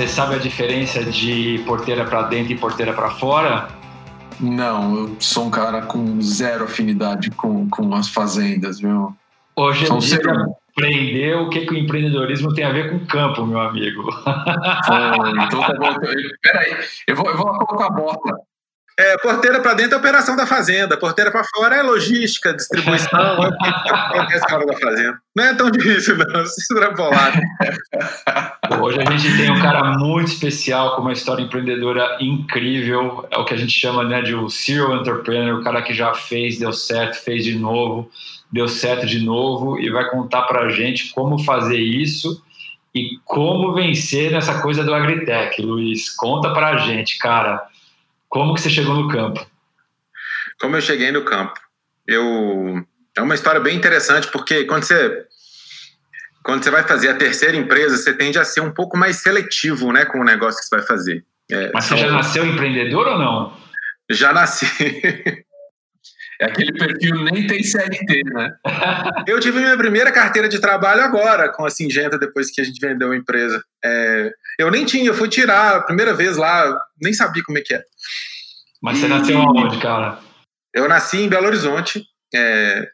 você sabe a diferença de porteira para dentro e porteira para fora? Não, eu sou um cara com zero afinidade com, com as fazendas, viu? Hoje em dia, aprender o que, que o empreendedorismo tem a ver com campo, meu amigo. então tá bom. Peraí, eu vou, eu vou colocar a bota. É, porteira para dentro é operação da fazenda, porteira para fora é logística, distribuição, é hora da fazenda. Não é tão difícil, não, se extrapolar. Hoje a gente tem um cara muito especial com uma história empreendedora incrível, é o que a gente chama né, de o serial entrepreneur, o cara que já fez, deu certo, fez de novo, deu certo de novo e vai contar para a gente como fazer isso e como vencer nessa coisa do agritech. Luiz, conta para a gente, cara. Como que você chegou no campo? Como eu cheguei no campo? Eu é uma história bem interessante porque quando você quando você vai fazer a terceira empresa, você tende a ser um pouco mais seletivo, né, com o negócio que você vai fazer. É, Mas você já nasceu empreendedor ou não? Já nasci. É aquele perfil nem tem CLT, né? eu tive minha primeira carteira de trabalho agora, com a Singenta, depois que a gente vendeu a empresa. É, eu nem tinha, eu fui tirar a primeira vez lá, nem sabia como é que é. Mas você e... nasceu aonde, cara? Eu nasci em Belo Horizonte. É,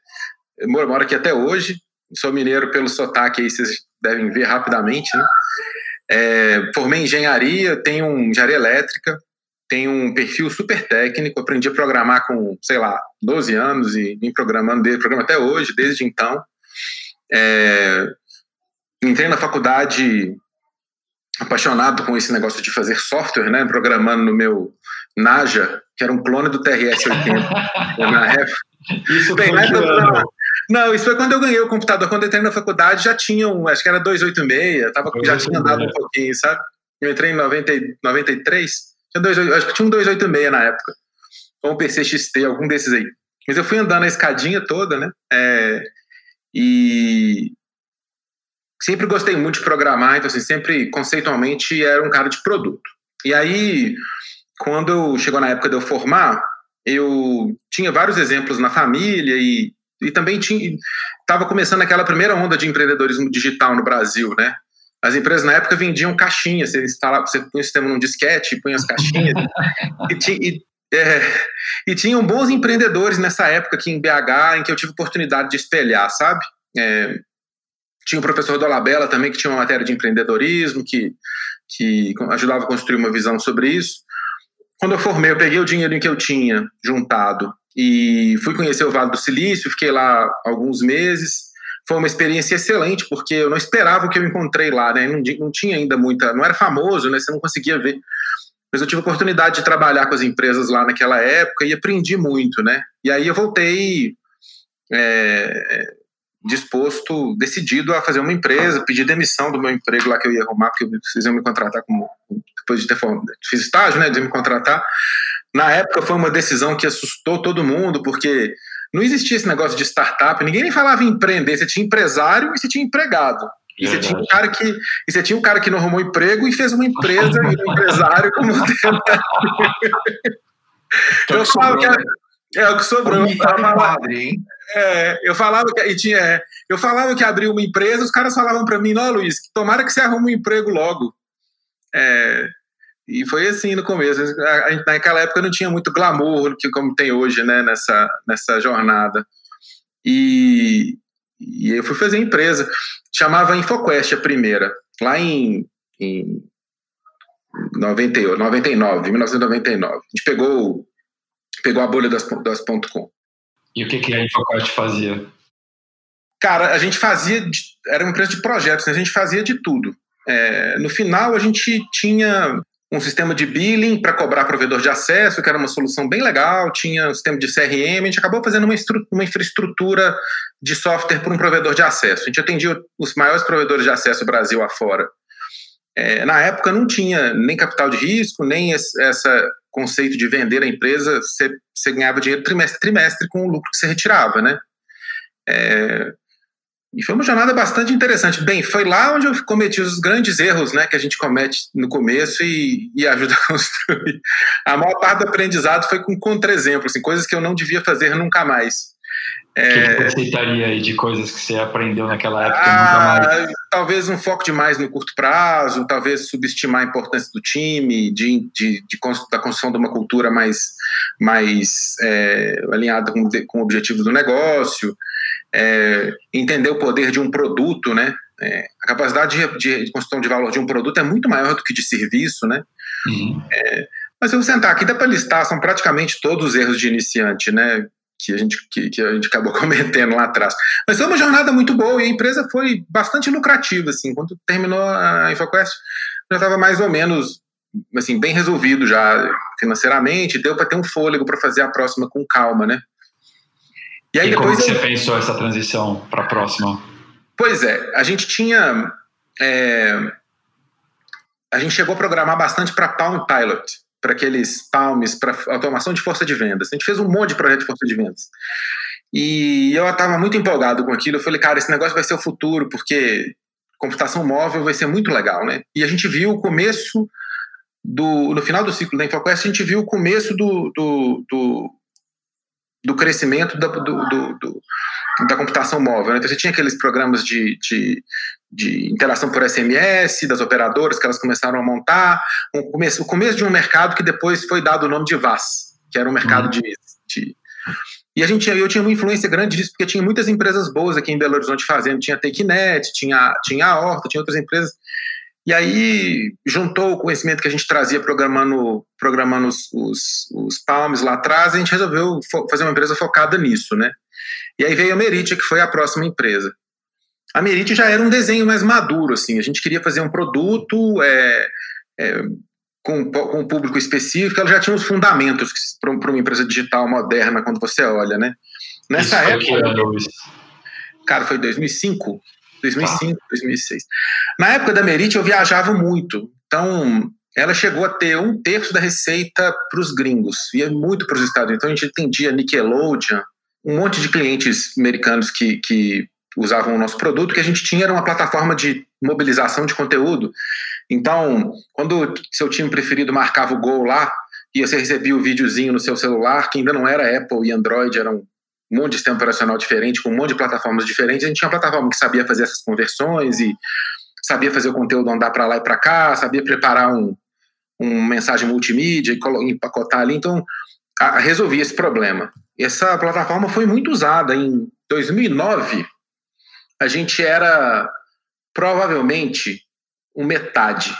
eu moro aqui até hoje. Sou mineiro pelo sotaque aí, vocês devem ver rapidamente, né? É, formei em engenharia, tenho um engenharia elétrica, tem um perfil super técnico, aprendi a programar com, sei lá, 12 anos e vim programando desde programa até hoje, desde então. É, entrei na faculdade apaixonado com esse negócio de fazer software, né, programando no meu Naja, que era um clone do TRS-80 na época. Isso Bem, foi não, não, isso foi quando eu ganhei o computador. Quando eu entrei na faculdade já tinha um, acho que era 286, tava, já tinha andado um pouquinho, sabe? Eu entrei em 90, 93, tinha acho que tinha um 286 na época. Ou um PC XT, algum desses aí. Mas eu fui andando a escadinha toda, né? É, e sempre gostei muito de programar, então assim, sempre conceitualmente era um cara de produto. E aí, quando chegou na época de eu formar, eu tinha vários exemplos na família e, e também estava começando aquela primeira onda de empreendedorismo digital no Brasil, né? As empresas na época vendiam caixinhas, você instalava, você punha o sistema num disquete, punha as caixinhas. e, e, é, e tinham bons empreendedores nessa época aqui em BH, em que eu tive oportunidade de espelhar, sabe? É, tinha o professor Dolabella também, que tinha uma matéria de empreendedorismo, que, que ajudava a construir uma visão sobre isso. Quando eu formei, eu peguei o dinheiro que eu tinha juntado e fui conhecer o Vale do Silício, fiquei lá alguns meses foi uma experiência excelente, porque eu não esperava o que eu encontrei lá, né? Não, não tinha ainda muita, não era famoso, né? Você não conseguia ver. Mas eu tive a oportunidade de trabalhar com as empresas lá naquela época e aprendi muito, né? E aí eu voltei é, disposto, decidido a fazer uma empresa, pedir demissão do meu emprego lá que eu ia arrumar, porque vocês iam me contratar como, depois de ter fiz estágio, né? De me contratar. Na época foi uma decisão que assustou todo mundo, porque não existia esse negócio de startup, ninguém nem falava em empreender, você tinha empresário e você tinha empregado. E você, tinha um cara que, e você tinha um cara que não arrumou emprego e fez uma empresa e um empresário como Eu falava que é, é o que sobrou. Eu falava, é, eu falava que e tinha, é, eu falava que abriu uma empresa, os caras falavam para mim, não, Luiz, tomara que você arrume um emprego logo. É, e foi assim no começo. A, a, naquela época não tinha muito glamour que como tem hoje, né, nessa, nessa jornada. E, e eu fui fazer empresa. Chamava Infoquest a primeira, lá em, em 90, 99, 1999. A gente pegou, pegou a bolha das, das .com. E o que, que a Infoquest fazia? Cara, a gente fazia, de, era uma empresa de projetos, né? a gente fazia de tudo. É, no final, a gente tinha um sistema de billing para cobrar provedor de acesso, que era uma solução bem legal, tinha um sistema de CRM, a gente acabou fazendo uma, uma infraestrutura de software para um provedor de acesso. A gente atendia os maiores provedores de acesso Brasil afora. É, na época não tinha nem capital de risco, nem esse essa conceito de vender a empresa, você, você ganhava dinheiro trimestre trimestre com o lucro que você retirava, né? É, e foi uma jornada bastante interessante. Bem, foi lá onde eu cometi os grandes erros né, que a gente comete no começo e, e ajuda a construir. A maior parte do aprendizado foi com contra-exemplo, assim, coisas que eu não devia fazer nunca mais. É... O que você citaria aí de coisas que você aprendeu naquela época? Ah, talvez um foco demais no curto prazo, talvez subestimar a importância do time, de, de, de da construção de uma cultura mais, mais é, alinhada com, com o objetivo do negócio, é, entender o poder de um produto, né? É, a capacidade de, de, construção de valor de um produto é muito maior do que de serviço, né? Uhum. É, mas se eu sentar aqui, dá para listar, são praticamente todos os erros de iniciante, né? que a gente, que, que, a gente acabou cometendo lá atrás. Mas foi uma jornada muito boa e a empresa foi bastante lucrativa, assim, quando terminou a InfoQuest, já estava mais ou menos, assim, bem resolvido já financeiramente, deu para ter um fôlego para fazer a próxima com calma, né? E aí e depois como eu... você pensou essa transição para a próxima? Pois é, a gente tinha... É... a gente chegou a programar bastante para Palm Pilot, para aqueles palmes, para automação de força de vendas. A gente fez um monte de projeto de força de vendas. E eu estava muito empolgado com aquilo. Eu falei, cara, esse negócio vai ser o futuro, porque computação móvel vai ser muito legal, né? E a gente viu o começo do. No final do ciclo da InfoQuest, a gente viu o começo do, do, do, do crescimento da, do, do, do, da computação móvel. Né? Então, você tinha aqueles programas de, de de interação por SMS, das operadoras que elas começaram a montar, um começo, o começo de um mercado que depois foi dado o nome de VAS, que era um mercado uhum. de, de, E a gente, eu tinha uma influência grande disso, porque tinha muitas empresas boas aqui em Belo Horizonte fazendo, tinha a TakeNet, tinha, tinha a Horta, tinha outras empresas, e aí juntou o conhecimento que a gente trazia programando, programando os, os, os Palms lá atrás, a gente resolveu fazer uma empresa focada nisso, né? E aí veio a Meritia, que foi a próxima empresa a Merite já era um desenho mais maduro, assim, a gente queria fazer um produto é, é, com, com um público específico, ela já tinha os fundamentos para uma empresa digital moderna, quando você olha, né? Nessa Isso época... Cara, foi 2005? 2005, ah. 2006. Na época da Merite eu viajava muito, então ela chegou a ter um terço da receita para os gringos, ia muito para os Estados Unidos. Então a gente atendia Nickelodeon, um monte de clientes americanos que, que usavam o nosso produto, que a gente tinha era uma plataforma de mobilização de conteúdo. Então, quando seu time preferido marcava o gol lá, e você recebia o videozinho no seu celular, que ainda não era Apple e Android, era um monte de sistema operacional diferente, com um monte de plataformas diferentes, a gente tinha uma plataforma que sabia fazer essas conversões e sabia fazer o conteúdo andar para lá e para cá, sabia preparar um, um mensagem multimídia e empacotar ali. Então, a, resolvia esse problema. Essa plataforma foi muito usada em 2009 a gente era provavelmente um metade,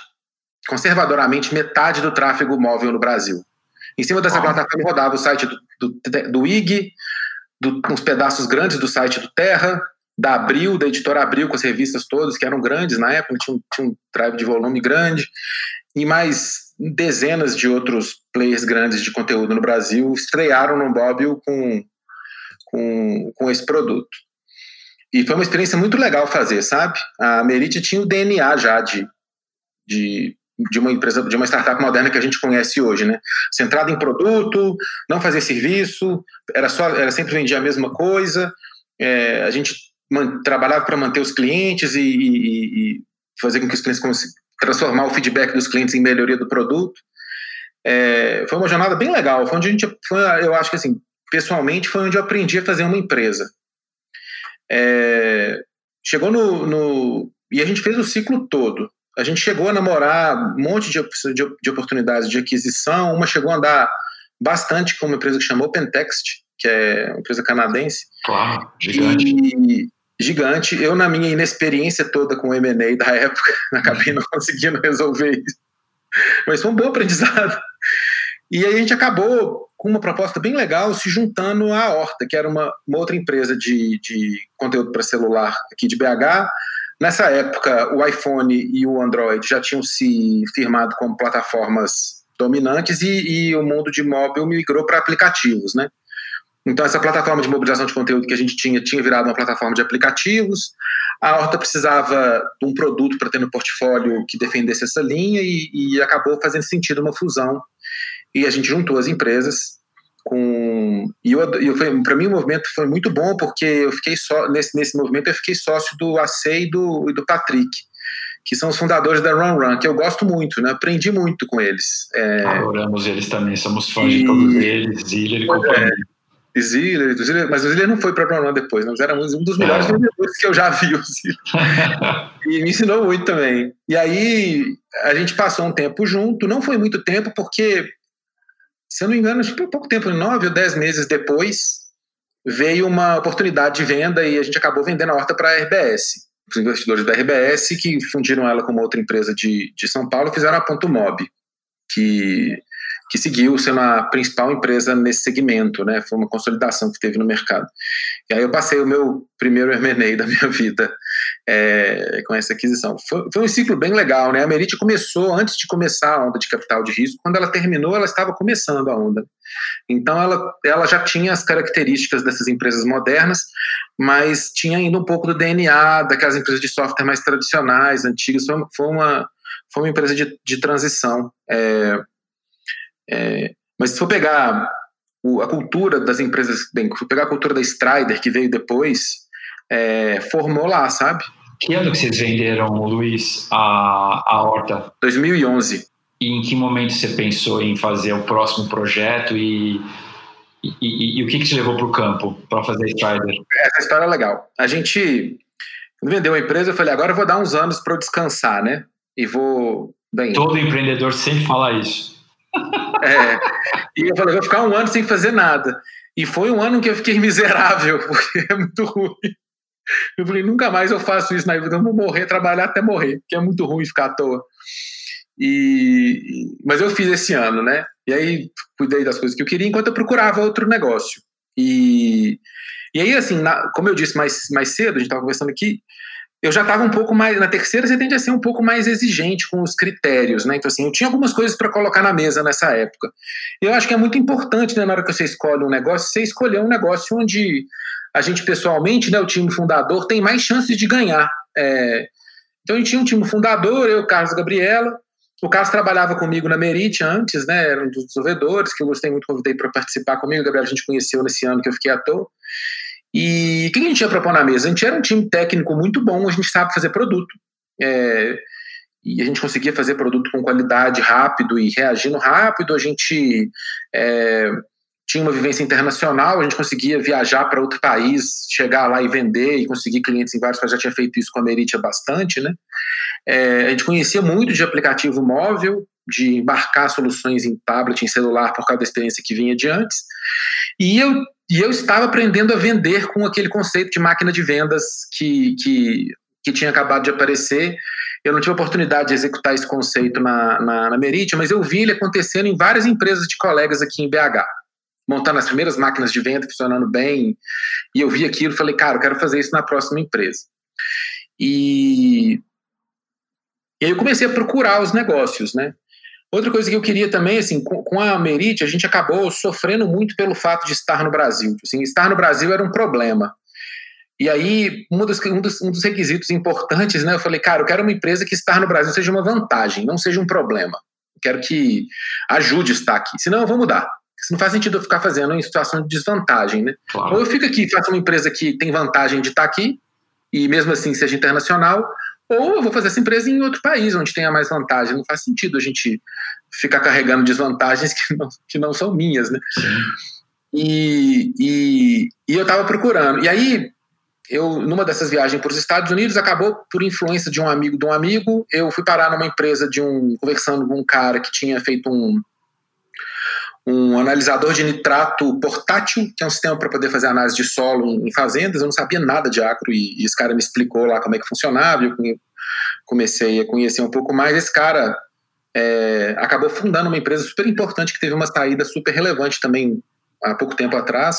conservadoramente metade do tráfego móvel no Brasil. Em cima dessa ah. plataforma rodava o site do, do, do IG, do, uns pedaços grandes do site do Terra, da Abril, da editora Abril, com as revistas todas, que eram grandes na época, tinha, tinha um drive de volume grande, e mais dezenas de outros players grandes de conteúdo no Brasil estrearam no Bobil com, com, com esse produto. E foi uma experiência muito legal fazer, sabe? A Merit tinha o DNA já de, de, de uma empresa, de uma startup moderna que a gente conhece hoje, né? Centrada em produto, não fazer serviço, era só, era sempre vendia a mesma coisa. É, a gente man, trabalhava para manter os clientes e, e, e, fazer com que os clientes transformar o feedback dos clientes em melhoria do produto. É, foi uma jornada bem legal. Foi onde a gente, foi, eu acho que assim, pessoalmente, foi onde eu aprendi a fazer uma empresa. É, chegou no, no, E a gente fez o ciclo todo. A gente chegou a namorar um monte de, de, de oportunidades de aquisição. Uma chegou a andar bastante com uma empresa que chamou Pentext, que é uma empresa canadense. Claro, gigante. E, gigante. Eu, na minha inexperiência toda com o M&A da época, acabei não conseguindo resolver isso. Mas foi um bom aprendizado. E aí a gente acabou com uma proposta bem legal se juntando à Horta, que era uma, uma outra empresa de, de conteúdo para celular aqui de BH. Nessa época, o iPhone e o Android já tinham se firmado como plataformas dominantes e, e o mundo de móvel migrou para aplicativos, né? Então, essa plataforma de mobilização de conteúdo que a gente tinha, tinha virado uma plataforma de aplicativos. A Horta precisava de um produto para ter no portfólio que defendesse essa linha e, e acabou fazendo sentido uma fusão e a gente juntou as empresas com e eu, eu para mim o movimento foi muito bom porque eu fiquei só nesse nesse movimento eu fiquei sócio do AC e do, e do Patrick que são os fundadores da Run Run que eu gosto muito né aprendi muito com eles é... adoramos eles também somos fãs e... de todos eles e ele é. Ziller, Ziller, mas o Ziller não foi para Brown depois, nós éramos um dos melhores é. vendedores que eu já vi o Ziller. e me ensinou muito também. E aí a gente passou um tempo junto, não foi muito tempo, porque, se eu não me engano, que pouco tempo, nove ou dez meses depois, veio uma oportunidade de venda e a gente acabou vendendo a horta para a RBS. Os investidores da RBS, que fundiram ela com uma outra empresa de, de São Paulo, fizeram a Ponto Mob, que que seguiu sendo a principal empresa nesse segmento, né? Foi uma consolidação que teve no mercado. E aí eu passei o meu primeiro M&A da minha vida é, com essa aquisição. Foi, foi, um ciclo bem legal, né? A Merit começou antes de começar a onda de capital de risco. Quando ela terminou, ela estava começando a onda. Então ela, ela já tinha as características dessas empresas modernas, mas tinha ainda um pouco do DNA daquelas empresas de software mais tradicionais, antigas. Foi, foi uma foi uma empresa de, de transição. É, é, mas se for pegar o, a cultura das empresas, bem, pegar a cultura da Strider, que veio depois, é, formou lá, sabe? Que ano que vocês venderam, Luiz, a, a Horta? 2011. E em que momento você pensou em fazer o próximo projeto e, e, e, e o que, que te levou para o campo para fazer a Strider? Essa história é legal. A gente, quando vendeu a empresa, eu falei, agora eu vou dar uns anos para eu descansar, né? E vou... Bem, Todo empreendedor sempre fala isso. É, e eu falei, vou ficar um ano sem fazer nada. E foi um ano que eu fiquei miserável, porque é muito ruim. Eu falei, nunca mais eu faço isso na vida, eu vou morrer, trabalhar até morrer, porque é muito ruim ficar à toa. E, mas eu fiz esse ano, né? E aí cuidei das coisas que eu queria enquanto eu procurava outro negócio. E, e aí, assim, na, como eu disse mais, mais cedo, a gente estava conversando aqui, eu já estava um pouco mais. Na terceira, você tende a ser um pouco mais exigente com os critérios, né? Então, assim, eu tinha algumas coisas para colocar na mesa nessa época. Eu acho que é muito importante, né, na hora que você escolhe um negócio, você escolher um negócio onde a gente, pessoalmente, né, o time fundador, tem mais chances de ganhar. É... Então, a gente tinha um time fundador, eu, Carlos Gabriela. O Carlos trabalhava comigo na Merit antes, né? Era um dos desenvolvedores que eu gostei muito, convidei para participar comigo. O Gabriel a gente conheceu nesse ano que eu fiquei à toa. E o que a gente ia propor na mesa? A gente era um time técnico muito bom, a gente sabe fazer produto. É, e a gente conseguia fazer produto com qualidade rápido e reagindo rápido. A gente é, tinha uma vivência internacional, a gente conseguia viajar para outro país, chegar lá e vender e conseguir clientes em vários países. Já tinha feito isso com a Meritia bastante, né? É, a gente conhecia muito de aplicativo móvel, de embarcar soluções em tablet, em celular, por causa da experiência que vinha de antes. E eu e eu estava aprendendo a vender com aquele conceito de máquina de vendas que, que, que tinha acabado de aparecer. Eu não tive oportunidade de executar esse conceito na, na, na Merit, mas eu vi ele acontecendo em várias empresas de colegas aqui em BH, montando as primeiras máquinas de venda, funcionando bem. E eu vi aquilo e falei, cara, eu quero fazer isso na próxima empresa. E, e aí eu comecei a procurar os negócios, né? Outra coisa que eu queria também, assim, com, a Merit, a gente acabou sofrendo muito pelo fato de estar no Brasil. Assim, estar no Brasil era um problema. E aí, um dos, um, dos, um dos requisitos importantes, né? Eu falei, cara, eu quero uma empresa que estar no Brasil seja uma vantagem, não seja um problema. Eu quero que ajude a estar aqui. Senão eu vou mudar. Isso não faz sentido eu ficar fazendo em situação de desvantagem, né? Claro. Ou eu fico aqui, faço uma empresa que tem vantagem de estar aqui, e mesmo assim seja internacional, ou eu vou fazer essa empresa em outro país, onde tenha mais vantagem. Não faz sentido a gente ficar carregando desvantagens que não, que não são minhas, né? E, e, e, eu estava procurando. E aí, eu, numa dessas viagens para os Estados Unidos, acabou por influência de um amigo de um amigo, eu fui parar numa empresa de um. conversando com um cara que tinha feito um, um analisador de nitrato portátil, que é um sistema para poder fazer análise de solo em, fazendas. Eu não sabia nada de agro e, e, esse cara me explicou lá como é que funcionava. Eu comecei a conhecer um pouco mais. Esse cara é, acabou fundando uma empresa super importante que teve uma saída super relevante também há pouco tempo atrás,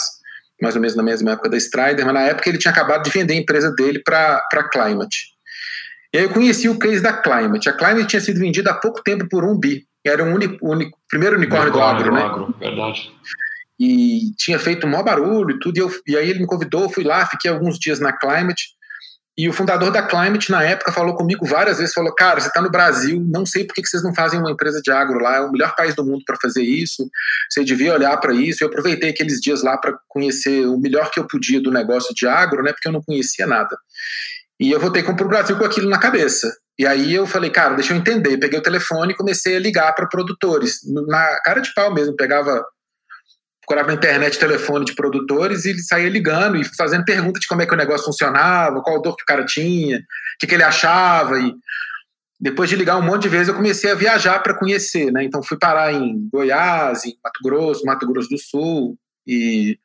mais ou menos na mesma época da Strider, mas na época ele tinha acabado de vender a empresa dele para a Climate. E aí eu conheci o case da Climate. A Climate tinha sido vendida há pouco tempo por um bi era o único, único, primeiro unicórnio, do agro, né? Agro, verdade. E tinha feito um maior barulho e tudo. E, eu, e aí ele me convidou, fui lá, fiquei alguns dias na Climate. E o fundador da Climate, na época, falou comigo várias vezes: falou, cara, você está no Brasil, não sei por que vocês não fazem uma empresa de agro lá, é o melhor país do mundo para fazer isso, você devia olhar para isso. Eu aproveitei aqueles dias lá para conhecer o melhor que eu podia do negócio de agro, né, porque eu não conhecia nada. E eu voltei para o Brasil com aquilo na cabeça. E aí eu falei, cara, deixa eu entender. Peguei o telefone e comecei a ligar para produtores, na cara de pau mesmo. Pegava procurava na internet telefone de produtores e saía ligando e fazendo pergunta de como é que o negócio funcionava, qual dor que o cara tinha, o que, que ele achava. E depois de ligar um monte de vezes, eu comecei a viajar para conhecer, né? Então fui parar em Goiás, em Mato Grosso, Mato Grosso do Sul, e,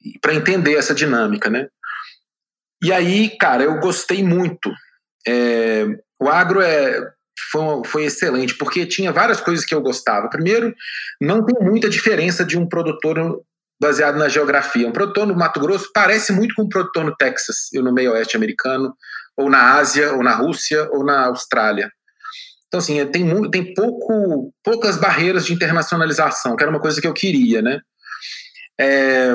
e para entender essa dinâmica, né? E aí, cara, eu gostei muito. É, o agro é, foi, foi excelente, porque tinha várias coisas que eu gostava. Primeiro, não tem muita diferença de um produtor baseado na geografia. Um produtor no Mato Grosso parece muito com um produtor no Texas, ou no meio oeste americano, ou na Ásia, ou na Rússia, ou na Austrália. Então, assim, tem, tem pouco, poucas barreiras de internacionalização, que era uma coisa que eu queria, né? É,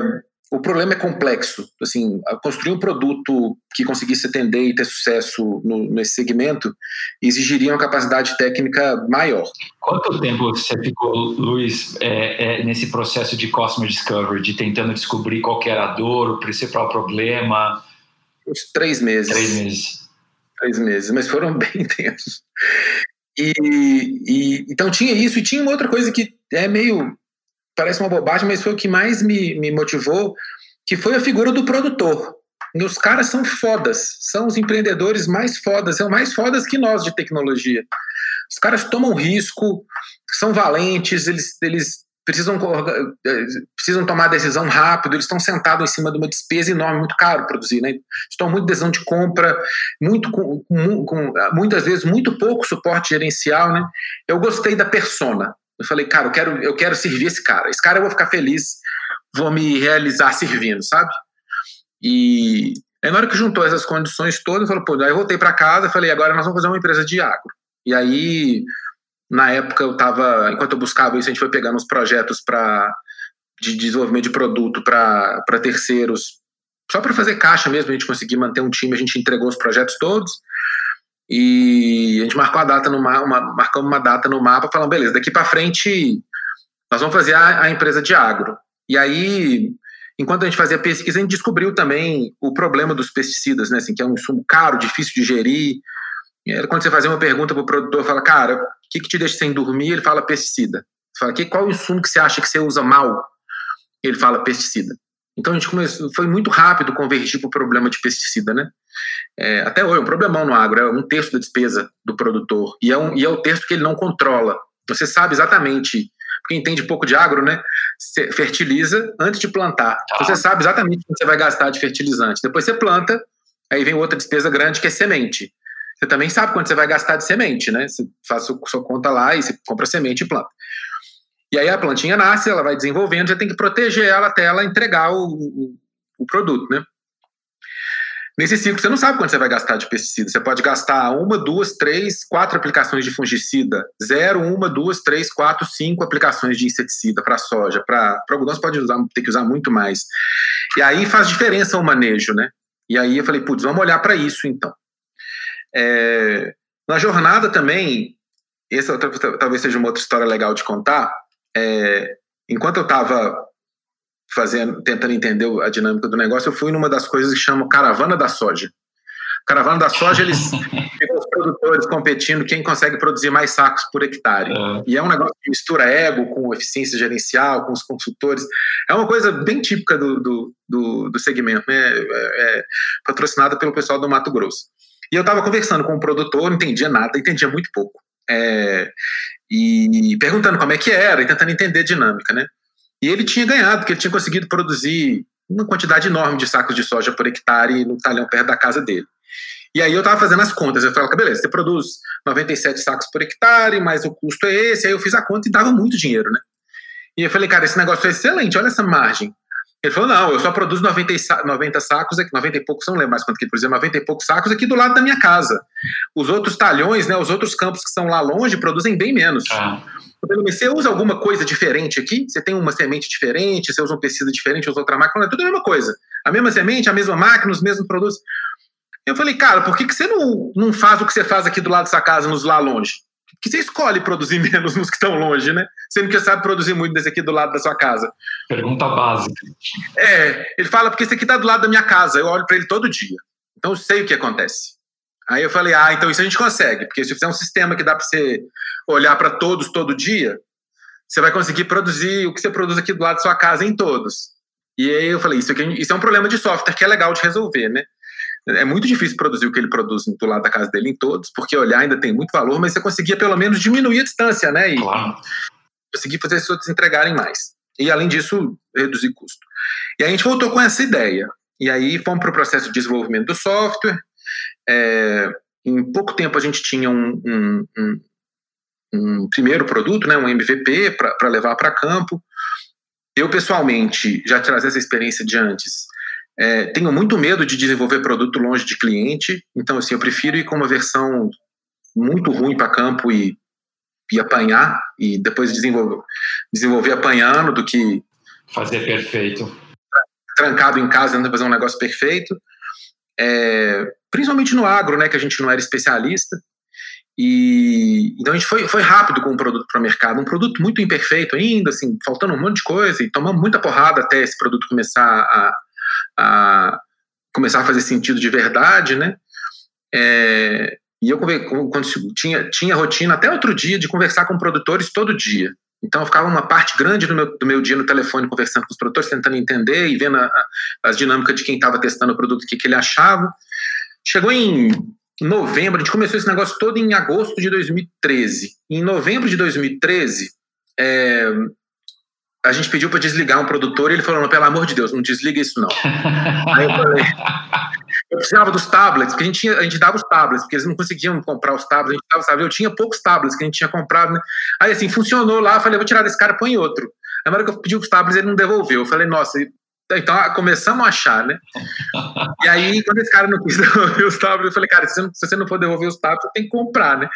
o problema é complexo. Assim, construir um produto que conseguisse atender e ter sucesso no, nesse segmento exigiria uma capacidade técnica maior. Quanto tempo você ficou, Luiz, é, é, nesse processo de customer discovery, de tentando descobrir qual era a dor, o principal problema? Uns três meses. Três meses. Três meses, mas foram bem intensos. E, e, então tinha isso, e tinha uma outra coisa que é meio parece uma bobagem, mas foi o que mais me, me motivou, que foi a figura do produtor. Os caras são fodas, são os empreendedores mais fodas, são mais fodas que nós de tecnologia. Os caras tomam risco, são valentes, eles, eles precisam, eh, precisam tomar decisão rápido, eles estão sentados em cima de uma despesa enorme, muito caro produzir, né? Estão muito decisão de compra, muito com, com, muitas vezes muito pouco suporte gerencial, né? Eu gostei da persona. Eu falei, cara, eu quero, eu quero servir esse cara. Esse cara eu vou ficar feliz, vou me realizar servindo, sabe? E aí, na hora que juntou essas condições todas, eu falei, pô, aí eu voltei para casa falei, agora nós vamos fazer uma empresa de agro. E aí, na época, eu estava, enquanto eu buscava isso, a gente foi pegando uns projetos para de desenvolvimento de produto para terceiros, só para fazer caixa mesmo, a gente conseguir manter um time, a gente entregou os projetos todos. E a gente marcou a data no mapa, marcamos uma data no mapa, falando, beleza, daqui para frente nós vamos fazer a, a, empresa de agro. E aí, enquanto a gente fazia pesquisa, a gente descobriu também o problema dos pesticidas, né? Assim, que é um insumo caro, difícil de gerir. Quando você fazia uma pergunta para o produtor, fala, cara, o que, que te deixa sem dormir? Ele fala pesticida. Você fala, que, qual o insumo que você acha que você usa mal? Ele fala pesticida. Então a gente começou, foi muito rápido convergir para o problema de pesticida, né? É, até hoje, é um problemão no agro, é um terço da despesa do produtor, e é, um, e é o terço que ele não controla. Você sabe exatamente, quem entende pouco de agro, né? Você fertiliza antes de plantar. Então, você sabe exatamente quanto você vai gastar de fertilizante. Depois você planta, aí vem outra despesa grande que é semente. Você também sabe quanto você vai gastar de semente, né? Você faz a sua conta lá e você compra semente e planta. E aí a plantinha nasce, ela vai desenvolvendo, você tem que proteger ela até ela entregar o, o, o produto, né? Nesse ciclo, você não sabe quanto você vai gastar de pesticida. Você pode gastar uma, duas, três, quatro aplicações de fungicida. Zero, uma, duas, três, quatro, cinco aplicações de inseticida para soja. Para algodão, você pode usar, ter que usar muito mais. E aí faz diferença o manejo, né? E aí eu falei, putz, vamos olhar para isso então. É, na jornada também, essa talvez seja uma outra história legal de contar. É, enquanto eu estava fazendo, tentando entender a dinâmica do negócio, eu fui numa das coisas que chama Caravana da Soja. Caravana da Soja, eles ficam os produtores competindo quem consegue produzir mais sacos por hectare. É. E é um negócio que mistura ego com eficiência gerencial, com os consultores. É uma coisa bem típica do, do, do, do segmento, né? É, é, patrocinada pelo pessoal do Mato Grosso. E eu estava conversando com um produtor, não entendia nada, entendia muito pouco. É, e perguntando como é que era, e tentando entender a dinâmica, né? E ele tinha ganhado, porque ele tinha conseguido produzir uma quantidade enorme de sacos de soja por hectare no talhão perto da casa dele. E aí eu estava fazendo as contas, eu falei, beleza, você produz 97 sacos por hectare, mas o custo é esse, aí eu fiz a conta e dava muito dinheiro, né? E eu falei, cara, esse negócio é excelente, olha essa margem. Ele falou, não, eu só produzo 90, 90 sacos, 90 e poucos, não lembro mais quanto que ele produzia, 90 e poucos sacos aqui do lado da minha casa. Os outros talhões, né, os outros campos que estão lá longe produzem bem menos. Ah. Você usa alguma coisa diferente aqui? Você tem uma semente diferente? Você usa um pesticida diferente? Usa outra máquina? É tudo a mesma coisa. A mesma semente, a mesma máquina, os mesmos produtos. Eu falei, cara, por que, que você não, não faz o que você faz aqui do lado da sua casa, nos lá longe? Que você escolhe produzir menos nos que estão longe, né? Sendo que você sabe produzir muito desse aqui do lado da sua casa. Pergunta básica. É, ele fala, porque esse aqui está do lado da minha casa, eu olho para ele todo dia. Então eu sei o que acontece. Aí eu falei, ah, então isso a gente consegue, porque se fizer um sistema que dá para você olhar para todos todo dia, você vai conseguir produzir o que você produz aqui do lado da sua casa em todos. E aí eu falei, isso, aqui, isso é um problema de software que é legal de resolver, né? É muito difícil produzir o que ele produz do lado da casa dele em todos, porque olhar ainda tem muito valor, mas você conseguia pelo menos diminuir a distância, né? E claro. conseguir fazer as pessoas entregarem mais. E além disso, reduzir custo. E aí a gente voltou com essa ideia. E aí fomos para o processo de desenvolvimento do software. É, em pouco tempo a gente tinha um, um, um, um primeiro produto, né, um MVP para levar para campo. Eu, pessoalmente, já trazia essa experiência de antes. É, tenho muito medo de desenvolver produto longe de cliente, então, assim, eu prefiro ir com uma versão muito ruim para campo e, e apanhar, e depois desenvolver, desenvolver apanhando do que. Fazer perfeito. Trancado em casa, tentando fazer um negócio perfeito. É, principalmente no agro, né, que a gente não era especialista. E então a gente foi, foi rápido com o produto para o mercado, um produto muito imperfeito ainda, assim, faltando um monte de coisa, e tomamos muita porrada até esse produto começar a, a começar a fazer sentido de verdade, né? É, e eu quando tinha, tinha rotina até outro dia de conversar com produtores todo dia. Então eu ficava uma parte grande do meu, do meu dia no telefone conversando com os produtores, tentando entender e vendo a, a, as dinâmicas de quem estava testando o produto, o que, que ele achava. Chegou em novembro, a gente começou esse negócio todo em agosto de 2013. Em novembro de 2013, é, a gente pediu para desligar um produtor e ele falou: pelo amor de Deus, não desliga isso não. Aí eu falei: eu precisava dos tablets, porque a gente, tinha, a gente dava os tablets, porque eles não conseguiam comprar os tablets, a gente dava, sabe? Eu tinha poucos tablets que a gente tinha comprado, né? Aí assim, funcionou lá, eu falei: vou tirar desse cara, põe outro. Na hora que eu pedi os tablets, ele não devolveu. Eu falei: nossa, então começamos a achar, né? E aí, quando esse cara não quis devolver os tablets, eu falei: cara, se você não for devolver os tablets, você tem que comprar, né?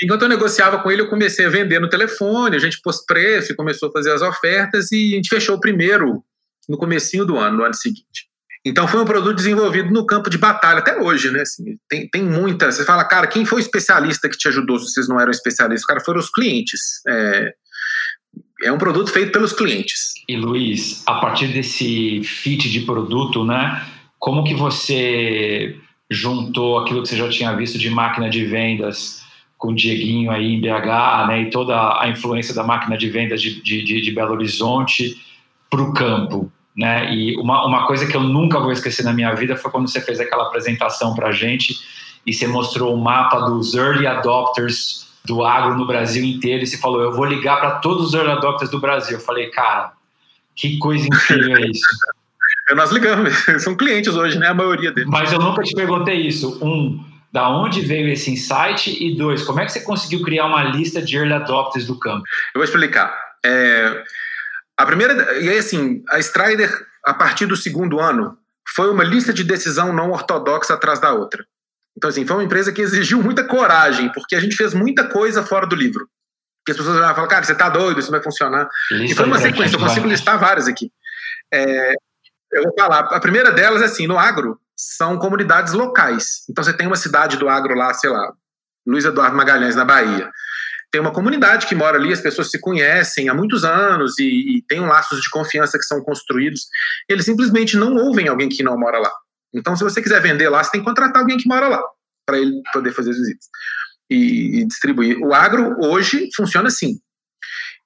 Enquanto eu negociava com ele, eu comecei a vender no telefone, a gente pôs preço começou a fazer as ofertas e a gente fechou o primeiro no comecinho do ano, no ano seguinte. Então foi um produto desenvolvido no campo de batalha, até hoje, né? Assim, tem, tem muita. Você fala, cara, quem foi o especialista que te ajudou se vocês não eram especialistas? Cara, foram os clientes. É, é um produto feito pelos clientes. E Luiz, a partir desse fit de produto, né? Como que você juntou aquilo que você já tinha visto de máquina de vendas com o Dieguinho aí em BH, né, e toda a influência da máquina de vendas de, de, de Belo Horizonte para o campo. Né? E uma, uma coisa que eu nunca vou esquecer na minha vida foi quando você fez aquela apresentação para a gente e você mostrou o mapa dos early adopters do agro no Brasil inteiro e você falou, eu vou ligar para todos os early adopters do Brasil. Eu falei, cara, que coisa incrível é isso. Nós ligamos, são clientes hoje, né? A maioria deles. Mas eu nunca te perguntei isso. Um, da onde veio esse insight? E dois, como é que você conseguiu criar uma lista de early adopters do campo? Eu vou explicar. É, a primeira, e aí assim, a Strider, a partir do segundo ano, foi uma lista de decisão não ortodoxa atrás da outra. Então, assim, foi uma empresa que exigiu muita coragem, porque a gente fez muita coisa fora do livro. Porque as pessoas olhavam e falavam, cara, você tá doido, isso vai funcionar. Lista e foi uma sequência, eu consigo listar várias aqui. É, eu vou falar, a primeira delas é assim, no agro, são comunidades locais. Então você tem uma cidade do agro lá, sei lá, Luiz Eduardo Magalhães, na Bahia. Tem uma comunidade que mora ali, as pessoas se conhecem há muitos anos e, e tem um laços de confiança que são construídos. Eles simplesmente não ouvem alguém que não mora lá. Então, se você quiser vender lá, você tem que contratar alguém que mora lá para ele poder fazer as visitas e, e distribuir. O agro hoje funciona assim.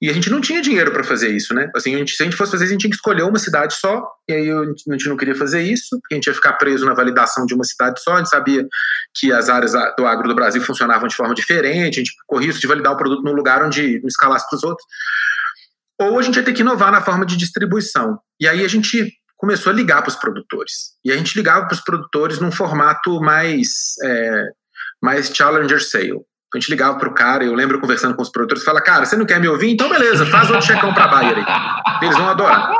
E a gente não tinha dinheiro para fazer isso, né? Assim, a gente, se a gente fosse fazer, a gente tinha que escolher uma cidade só, e aí a gente não queria fazer isso, porque a gente ia ficar preso na validação de uma cidade só, a gente sabia que as áreas do agro do Brasil funcionavam de forma diferente, a gente corria isso de validar o produto num lugar onde não escalasse para os outros. Ou a gente ia ter que inovar na forma de distribuição. E aí a gente começou a ligar para os produtores. E a gente ligava para os produtores num formato mais, é, mais challenger sale. A gente ligava pro cara, eu lembro conversando com os produtores, fala, cara, você não quer me ouvir? Então beleza, faz outro checão pra Bayer aí. Eles vão adorar.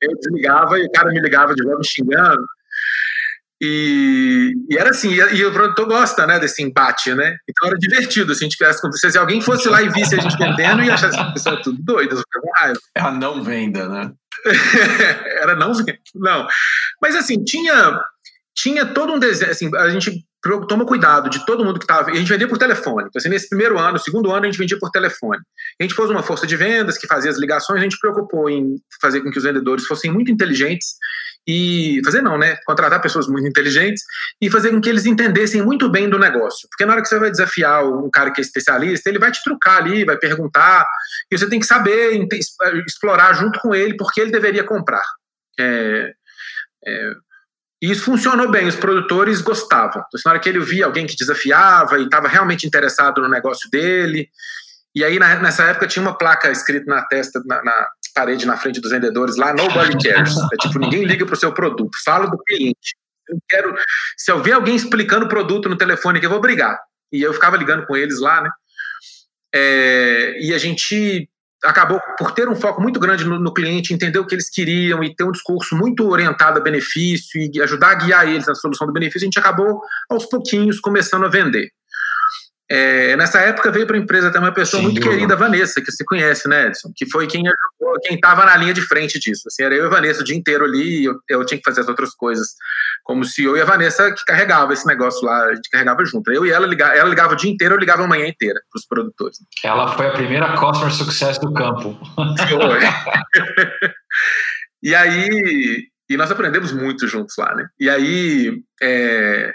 Eu desligava e o cara me ligava de volta me xingando. E, e, era assim, e, e, o produtor gosta, né, desse embate, né? Então era divertido, assim, tivesse acontecido. Se alguém fosse lá e visse a gente vendendo, ia achar assim, pessoa é tudo doido, eu com raiva. É a não venda, né? era não venda, não. Mas assim, tinha, tinha todo um desenho, assim, a gente toma cuidado de todo mundo que estava. A gente vendia por telefone. Então, assim, nesse primeiro ano, segundo ano, a gente vendia por telefone. A gente pôs uma força de vendas que fazia as ligações, a gente preocupou em fazer com que os vendedores fossem muito inteligentes e fazer não, né? Contratar pessoas muito inteligentes e fazer com que eles entendessem muito bem do negócio. Porque na hora que você vai desafiar um cara que é especialista, ele vai te trucar ali, vai perguntar, e você tem que saber explorar junto com ele porque ele deveria comprar. É, é, e isso funcionou bem, os produtores gostavam. Então, na hora que ele via alguém que desafiava e estava realmente interessado no negócio dele, e aí, na, nessa época, tinha uma placa escrita na testa, na, na, parede, na frente dos vendedores, lá, nobody cares. É tipo, ninguém liga para o seu produto, fala do cliente. Eu quero, se eu ver alguém explicando o produto no telefone, que eu vou brigar. E eu ficava ligando com eles lá, né? É, e a gente acabou por ter um foco muito grande no, no, cliente, entender o que eles queriam e ter um discurso muito orientado a benefício e ajudar a guiar eles na solução do benefício, a gente acabou aos pouquinhos começando a vender. É, nessa época veio para a empresa até uma pessoa Sim, muito querida, Vanessa, que você conhece, né, Edson? Que foi quem ajudou, quem estava na linha de frente disso. Assim, era eu e a Vanessa o dia inteiro ali, eu, eu tinha que fazer as outras coisas como CEO e a Vanessa que carregava esse negócio lá, a gente carregava junto. Eu e ela ligava, ela ligava o dia inteiro, eu ligava a manhã inteira para os produtores. Ela foi a primeira customer success do campo. Foi. e aí, e nós aprendemos muito juntos lá, né? E aí, é,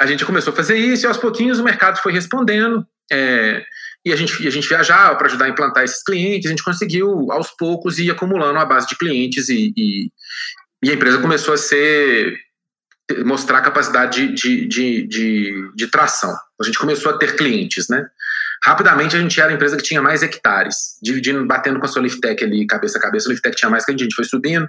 a gente começou a fazer isso e aos pouquinhos o mercado foi respondendo. É, e a gente, a gente viajava para ajudar a implantar esses clientes, a gente conseguiu aos poucos ir acumulando a base de clientes e, e, e a empresa começou a ser mostrar capacidade de, de, de, de, de tração. A gente começou a ter clientes, né? Rapidamente a gente era a empresa que tinha mais hectares, dividindo, batendo com a Soliftech ali, cabeça a cabeça. A Soliftech tinha mais que a gente, a gente foi subindo.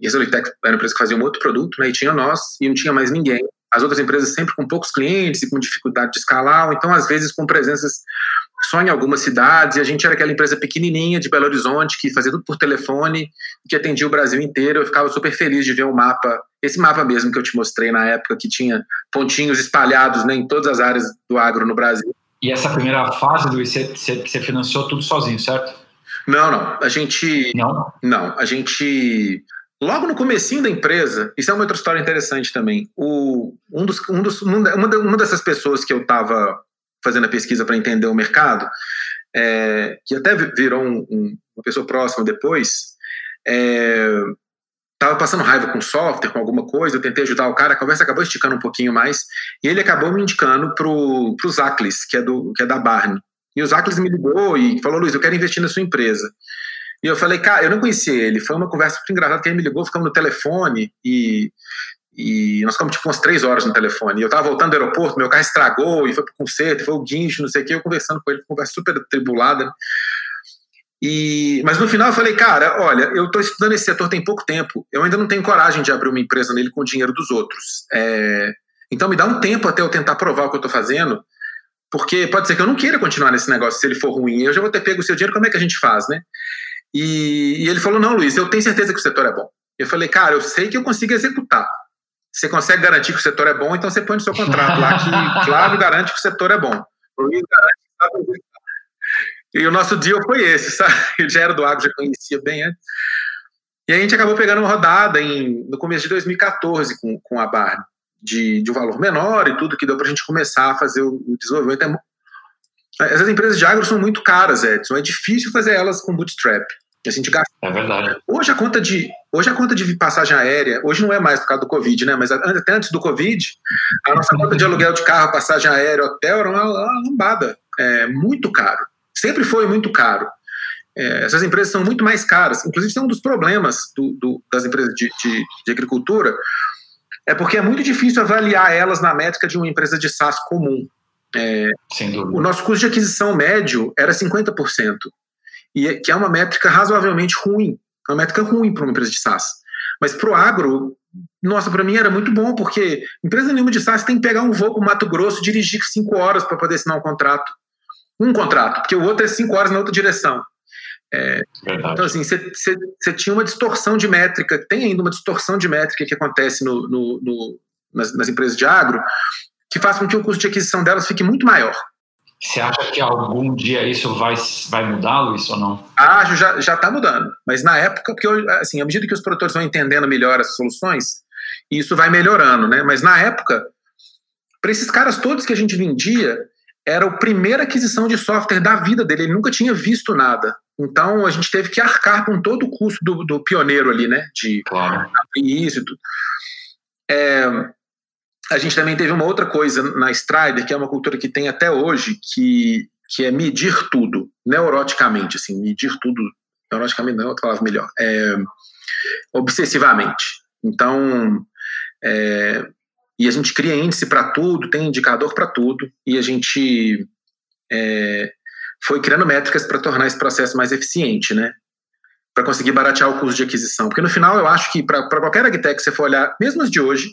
E a Soliftech era uma empresa que fazia um outro produto, né? E tinha nós, e não tinha mais ninguém as outras empresas sempre com poucos clientes e com dificuldade de escalar, ou então às vezes com presenças só em algumas cidades, e a gente era aquela empresa pequenininha de Belo Horizonte, que fazia tudo por telefone, que atendia o Brasil inteiro, eu ficava super feliz de ver o um mapa, esse mapa mesmo que eu te mostrei na época, que tinha pontinhos espalhados né, em todas as áreas do agro no Brasil. E essa primeira fase, Luiz, você, você financiou tudo sozinho, certo? Não, não. A gente. Não? Não. A gente Logo no comecinho da empresa, isso é uma outra história interessante também. O, um dos, um dos, uma, uma dessas pessoas que eu estava fazendo a pesquisa para entender o mercado, é, que até virou um, um, uma pessoa próxima depois, estava é, passando raiva com software, com alguma coisa, eu tentei ajudar o cara, a conversa acabou esticando um pouquinho mais, e ele acabou me indicando para o Zaclis, que é, do, que é da Barney. E o Zaclis me ligou e falou, Luiz, eu quero investir na sua empresa. E eu falei, cara, eu não conhecia ele. Foi uma conversa muito engraçada, que ele me ligou, ficamos no telefone e, e nós ficamos tipo umas três horas no telefone. E eu tava voltando do aeroporto, meu carro estragou e foi pro concerto, foi o guincho, não sei o que, eu conversando com ele, conversa super tribulada. E, mas no final eu falei, cara, olha, eu estou estudando esse setor tem pouco tempo, eu ainda não tenho coragem de abrir uma empresa nele com o dinheiro dos outros. É, então me dá um tempo até eu tentar provar o que eu estou fazendo, porque pode ser que eu não queira continuar nesse negócio se ele for ruim. Eu já vou ter pego o seu dinheiro, como é que a gente faz, né? E, e ele falou: Não, Luiz, eu tenho certeza que o setor é bom. Eu falei: Cara, eu sei que eu consigo executar. Você consegue garantir que o setor é bom, então você põe no seu contrato lá que Flávio garante que o setor é bom. Luiz garante que executar. E o nosso deal foi esse, sabe? Ele já era do agro, já conhecia bem antes. E a gente acabou pegando uma rodada em, no começo de 2014 com, com a Barney, de, de um valor menor e tudo, que deu para a gente começar a fazer o, o desenvolvimento. É essas empresas de agro são muito caras, Edson. É difícil fazer elas com bootstrap. A gente gasta. É verdade. Hoje a conta de, hoje a conta de passagem aérea, hoje não é mais por causa do Covid, né? Mas até antes do Covid, a nossa conta de aluguel de carro, passagem aérea, hotel era uma, uma lambada. É muito caro. Sempre foi muito caro. É, essas empresas são muito mais caras. Inclusive, isso é um dos problemas do, do, das empresas de, de, de, agricultura, é porque é muito difícil avaliar elas na métrica de uma empresa de SaaS comum. É, o nosso custo de aquisição médio era 50% e é, que é uma métrica razoavelmente ruim, é uma métrica ruim para uma empresa de SaaS. Mas para o agro, nossa, para mim era muito bom, porque empresa nenhuma de SaaS tem que pegar um voo para o Mato Grosso e dirigir cinco horas para poder assinar um contrato. Um contrato, porque o outro é cinco horas na outra direção. É, então, assim, você tinha uma distorção de métrica, tem ainda uma distorção de métrica que acontece no, no, no nas, nas empresas de agro, que faz com que o custo de aquisição delas fique muito maior. Você acha que algum dia isso vai, vai mudar, Luiz, ou não? Acho, já já está mudando. Mas na época, porque assim, à medida que os produtores vão entendendo melhor as soluções, isso vai melhorando, né? Mas na época, para esses caras todos que a gente vendia, era a primeira aquisição de software da vida dele, ele nunca tinha visto nada. Então a gente teve que arcar com todo o custo do, do pioneiro ali, né? De claro. isso e tudo. É, a gente também teve uma outra coisa na Strider, que é uma cultura que tem até hoje, que, que é medir tudo, neuroticamente, assim, medir tudo, neuroticamente não é outra palavra melhor, é, obsessivamente. Então, é, e a gente cria índice para tudo, tem indicador para tudo, e a gente é, foi criando métricas para tornar esse processo mais eficiente, né? Para conseguir baratear o custo de aquisição. Porque no final eu acho que para qualquer agtech você for olhar, mesmo as de hoje,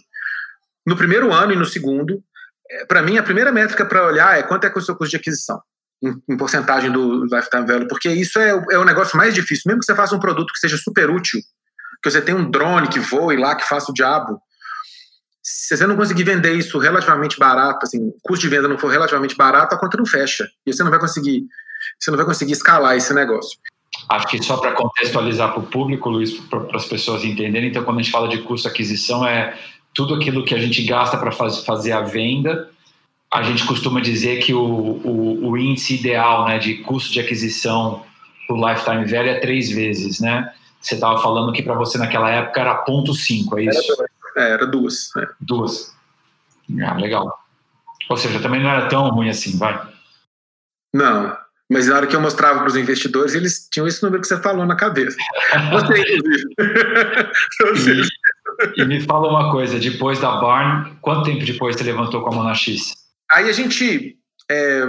no primeiro ano e no segundo, é, para mim a primeira métrica para olhar é quanto é, é o seu custo de aquisição, em, em porcentagem do lifetime value, porque isso é, é o negócio mais difícil. Mesmo que você faça um produto que seja super útil, que você tenha um drone que voe lá, que faça o diabo, se você não conseguir vender isso relativamente barato, assim, o custo de venda não for relativamente barato, a conta não fecha. E você não vai conseguir, você não vai conseguir escalar esse negócio. Acho que só para contextualizar para o público, Luiz, para as pessoas entenderem, então quando a gente fala de custo aquisição é tudo aquilo que a gente gasta para faz, fazer a venda. A gente costuma dizer que o, o, o índice ideal né, de custo de aquisição para o lifetime value é três vezes, né? Você estava falando que para você naquela época era 0,5, é isso? Era é, era duas. É. Duas. Ah, legal. Ou seja, também não era tão ruim assim, vai. Não, mas na hora que eu mostrava para os investidores, eles tinham esse número que você falou na cabeça. Você, inclusive. e, me fala uma coisa, depois da Barn, quanto tempo depois você levantou com a Mona X? Aí a gente. É...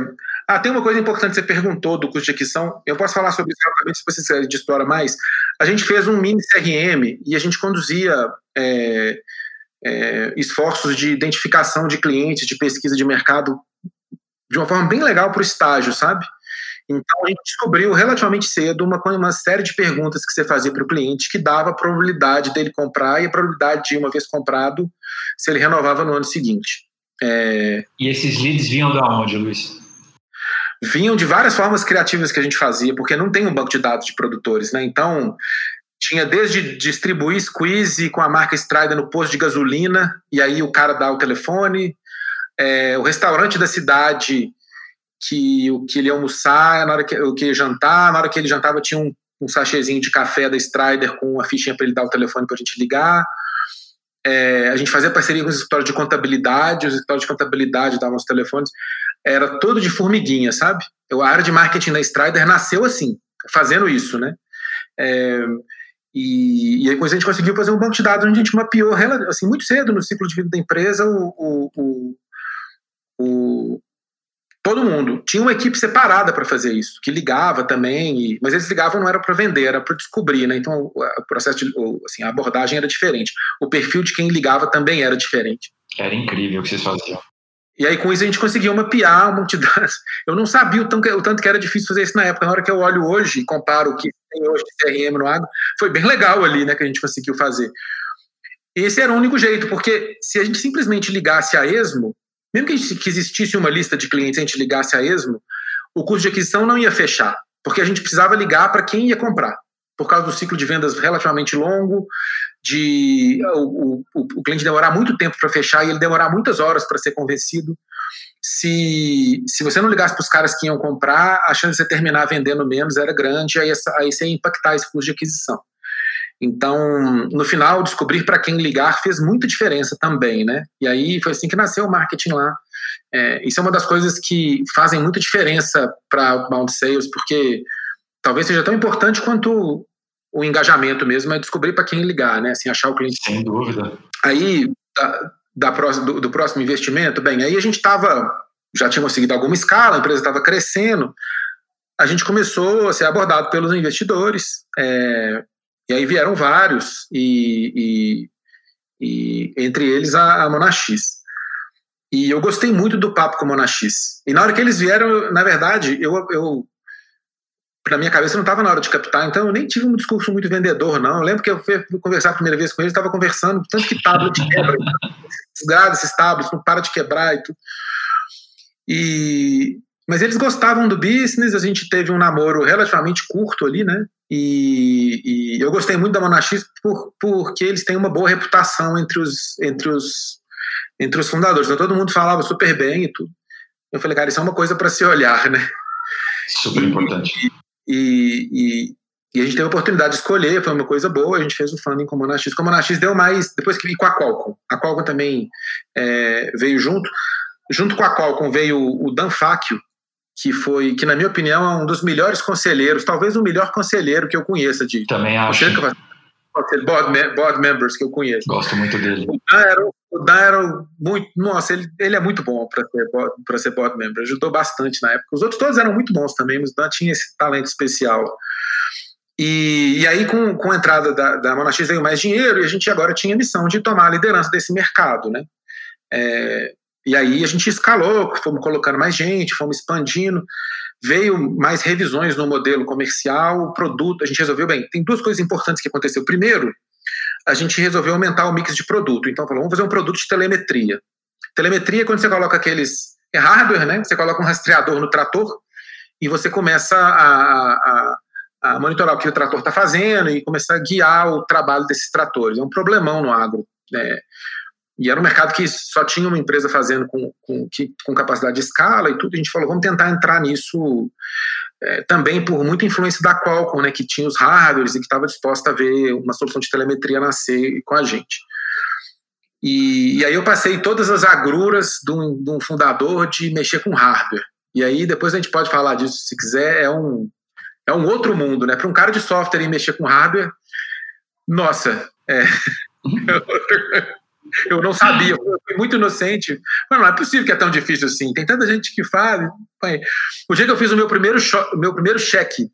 Ah, tem uma coisa importante que você perguntou do custo de aquisição. Eu posso falar sobre isso rapidamente se você quiser história mais. A gente fez um mini CRM e a gente conduzia é, é, esforços de identificação de clientes, de pesquisa de mercado, de uma forma bem legal para o estágio, sabe? Então a gente descobriu relativamente cedo uma, uma série de perguntas que você fazia para o cliente que dava a probabilidade dele comprar e a probabilidade de, uma vez comprado, se ele renovava no ano seguinte. É... E esses leads vinham de onde, Luiz? Vinham de várias formas criativas que a gente fazia, porque não tem um banco de dados de produtores, né? Então, tinha desde distribuir squeeze com a marca Strider no posto de gasolina, e aí o cara dá o telefone, é, o restaurante da cidade que o que ele almoçar, na hora que, o que jantar, na hora que ele jantava tinha um, um sachêzinho de café da Strider com uma fichinha para ele dar o telefone para a gente ligar. É, a gente fazia parceria com os escritórios de contabilidade, os escritórios de contabilidade davam os telefones, era todo de formiguinha, sabe? A área de marketing da Strider nasceu assim, fazendo isso, né? É, e, e aí, a gente conseguiu fazer um banco de dados onde a gente mapeou assim, muito cedo no ciclo de vida da empresa o, o, o todo mundo. Tinha uma equipe separada para fazer isso, que ligava também, e, mas eles ligavam não era para vender, era para descobrir, né? Então o processo de, assim, a abordagem era diferente. O perfil de quem ligava também era diferente. Era incrível o que vocês faziam. E aí, com isso, a gente conseguiu mapear um monte de dados. Eu não sabia o tanto, o tanto que era difícil fazer isso na época. Na hora que eu olho hoje e comparo o que tem hoje de CRM no agro, foi bem legal ali, né, que a gente conseguiu fazer. E esse era o único jeito, porque se a gente simplesmente ligasse a esmo, mesmo que, gente, que existisse uma lista de clientes e a gente ligasse a esmo, o custo de aquisição não ia fechar, porque a gente precisava ligar para quem ia comprar, por causa do ciclo de vendas relativamente longo, de o, o, o cliente demorar muito tempo para fechar e ele demorar muitas horas para ser convencido. Se, se você não ligasse para os caras que iam comprar, a chance de você terminar vendendo menos era grande, aí, aí você ia impactar esse custo de aquisição. Então, no final, descobrir para quem ligar fez muita diferença também, né? E aí foi assim que nasceu o marketing lá. É, isso é uma das coisas que fazem muita diferença para outbound sales, porque talvez seja tão importante quanto o engajamento mesmo é descobrir para quem ligar, né? Assim, achar o cliente. Sem dúvida. Aí, da, da do, do, próximo investimento, bem, aí a gente estava, já tinha conseguido alguma escala, a empresa estava crescendo, a gente começou a ser abordado pelos investidores, é, e aí vieram vários, e, e, e entre eles a, a Monax. E eu gostei muito do papo com a Monax. E na hora que eles vieram, na verdade, eu, eu na minha cabeça não estava na hora de captar, então eu nem tive um discurso muito vendedor, não. Eu lembro que eu fui conversar a primeira vez com eles, estava conversando, tanto que tablet quebra, grades, esses tablets, não para de quebrar e tudo. E, mas eles gostavam do business, a gente teve um namoro relativamente curto ali, né? E, e eu gostei muito da Monax por, porque eles têm uma boa reputação entre os, entre os, entre os fundadores. Então todo mundo falava super bem e tudo. Eu falei, cara, isso é uma coisa para se olhar, né? Super importante. E, e, e, a gente teve a oportunidade de escolher, foi uma coisa boa, a gente fez o funding com a Monax. Com a Monax deu mais, depois que vi com a Qualcomm. A Qualcomm também é, veio junto. Junto com a Qualcomm veio o Dan Facchio, que foi, que na minha opinião é um dos melhores conselheiros, talvez o melhor conselheiro que eu conheça de. Também acho. Board, board members que eu conheço. Gosto muito dele. O Dan era, o Dan era muito. Nossa, ele, ele é muito bom para ser, ser board member. Ajudou bastante na época. Os outros todos eram muito bons também, mas o Dan tinha esse talento especial. E, e aí, com, com a entrada da, da Monax, veio mais dinheiro e a gente agora tinha a missão de tomar a liderança desse mercado, né? É, e aí a gente escalou, fomos colocando mais gente, fomos expandindo, veio mais revisões no modelo comercial, o produto, a gente resolveu, bem, tem duas coisas importantes que aconteceu. Primeiro, a gente resolveu aumentar o mix de produto, então falou, vamos fazer um produto de telemetria. Telemetria é quando você coloca aqueles, é hardware, né, você coloca um rastreador no trator e você começa a, a, a monitorar o que o trator está fazendo e começar a guiar o trabalho desses tratores. É um problemão no agro, né? E era um mercado que só tinha uma empresa fazendo com, com, com capacidade de escala e tudo. A gente falou, vamos tentar entrar nisso é, também por muita influência da Qualcomm, né, que tinha os hardwares e que estava disposta a ver uma solução de telemetria nascer com a gente. E, e aí eu passei todas as agruras de um, de um, fundador de mexer com hardware. E aí depois a gente pode falar disso se quiser, é um, é um outro mundo, né? Para um cara de software e mexer com hardware, nossa, é... Eu não sabia, eu fui muito inocente. Mas não é possível que é tão difícil assim. Tem tanta gente que faz. O dia que eu fiz o meu primeiro, meu primeiro cheque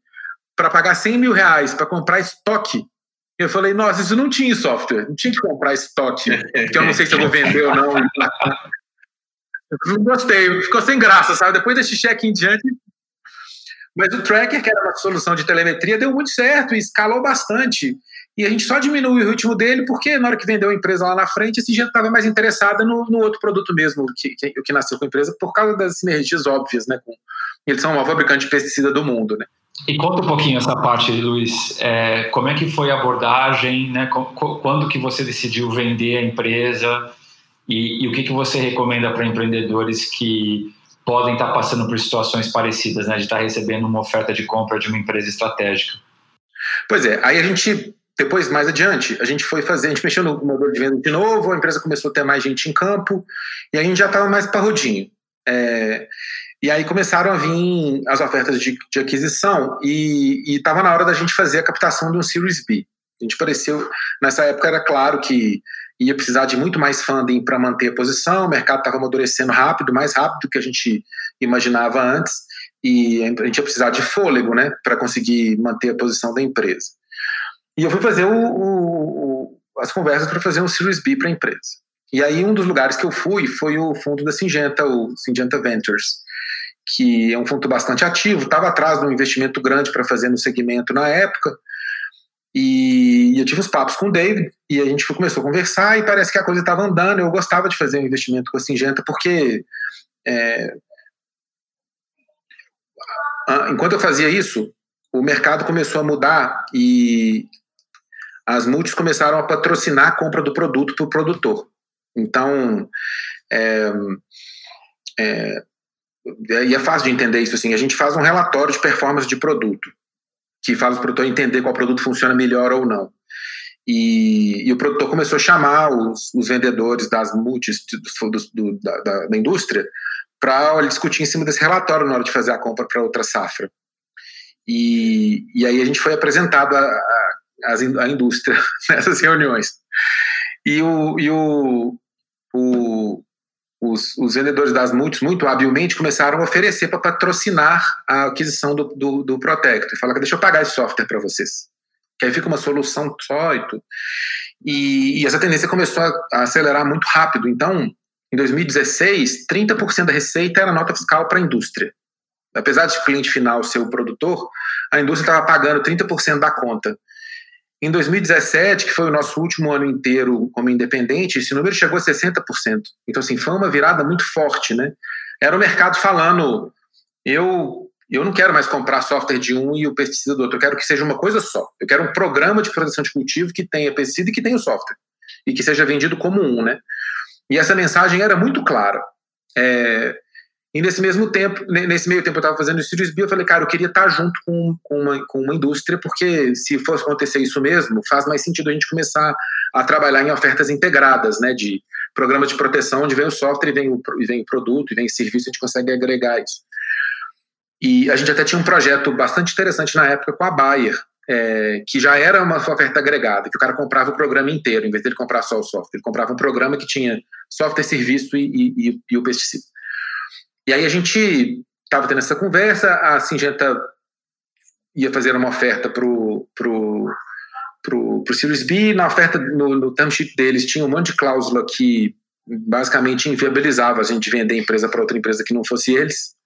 para pagar 100 mil reais para comprar estoque, eu falei, nossa, isso não tinha software, não tinha que comprar estoque, que eu não sei se eu vou vender ou não. Não gostei, ficou sem graça, sabe? Depois desse cheque em diante. Mas o tracker, que era uma solução de telemetria, deu muito certo e escalou bastante. E a gente só diminuiu o ritmo dele porque na hora que vendeu a empresa lá na frente, esse gente estava mais interessada no, no, outro produto mesmo, que, que, que nasceu com a empresa, por causa das sinergias óbvias, né? Com, eles são o maior fabricante de pesticida do mundo, né? E conta um pouquinho essa parte, Luiz. É, como é que foi a abordagem, né? Quando que você decidiu vender a empresa e, e o que, que você recomenda para empreendedores que podem estar passando por situações parecidas, né? De estar recebendo uma oferta de compra de uma empresa estratégica. Pois é, aí a gente depois, mais adiante, a gente foi fazer, a gente mexeu no modelo de venda de novo, a empresa começou a ter mais gente em campo, e a gente já estava mais parrudinho. É, e aí começaram a vir as ofertas de, de aquisição, e estava na hora da gente fazer a captação de um Series B. A gente pareceu, nessa época era claro que ia precisar de muito mais funding para manter a posição, o mercado estava amadurecendo rápido, mais rápido do que a gente imaginava antes, e a gente ia precisar de fôlego né, para conseguir manter a posição da empresa. E eu fui fazer o, o, as conversas para fazer um Series B para a empresa. E aí um dos lugares que eu fui foi o fundo da Singenta, o Singenta Ventures, que é um fundo bastante ativo, estava atrás de um investimento grande para fazer no segmento na época. E eu tive uns papos com o David e a gente começou a conversar e parece que a coisa estava andando. Eu gostava de fazer um investimento com a Singenta porque é, enquanto eu fazia isso, o mercado começou a mudar e as multis começaram a patrocinar a compra do produto para o produtor. Então, é, é, e é fácil de entender isso assim. A gente faz um relatório de performance de produto, que faz o produtor entender qual produto funciona melhor ou não. E, e o produtor começou a chamar os, os vendedores das multis do, do, da, da, indústria para discutir em cima desse relatório na hora de fazer a compra para outra safra. E, e aí a gente foi apresentado a, a as, a indústria nessas reuniões. E, o, e o, o, os, os, vendedores das multis, muito habilmente, começaram a oferecer para patrocinar a aquisição do, do, do Protector. Fala que deixa eu pagar esse software para vocês. Que aí fica uma solução só e tudo. E, e essa tendência começou a, a acelerar muito rápido. Então, em 2016, 30% da receita era nota fiscal para a indústria. Apesar de o cliente final ser o produtor, a indústria estava pagando 30% da conta. Em 2017, que foi o nosso último ano inteiro como independente, esse número chegou a 60%. Então, assim, foi uma virada muito forte, né? Era o mercado falando, eu eu não quero mais comprar software de um e o pesticida do outro, eu quero que seja uma coisa só. Eu quero um programa de proteção de cultivo que tenha pesticida e que tenha o software. E que seja vendido como um, né? E essa mensagem era muito clara. É, E nesse mesmo tempo, nesse meio tempo eu estava fazendo o Sirius B, eu falei, cara, eu queria estar junto com, com, uma, com uma indústria, porque se fosse acontecer isso mesmo, faz mais sentido a gente começar a trabalhar em ofertas integradas, né, de programas de proteção, onde vem o software e vem o, vem o produto, e vem o serviço, a gente consegue agregar isso. E a gente até tinha um projeto bastante interessante na época com a Bayer, é, que já era uma oferta agregada, que o cara comprava o programa inteiro, em vez de ele comprar só o software. Ele comprava um programa que tinha software, serviço e, e, e o pesticida. E aí a gente estava tendo essa conversa, a Singenta ia fazer uma oferta para o pro, pro, pro Series B, na oferta, no, no term sheet deles, tinha um monte de cláusula que basicamente inviabilizava a gente vender a empresa para outra empresa que não fosse eles.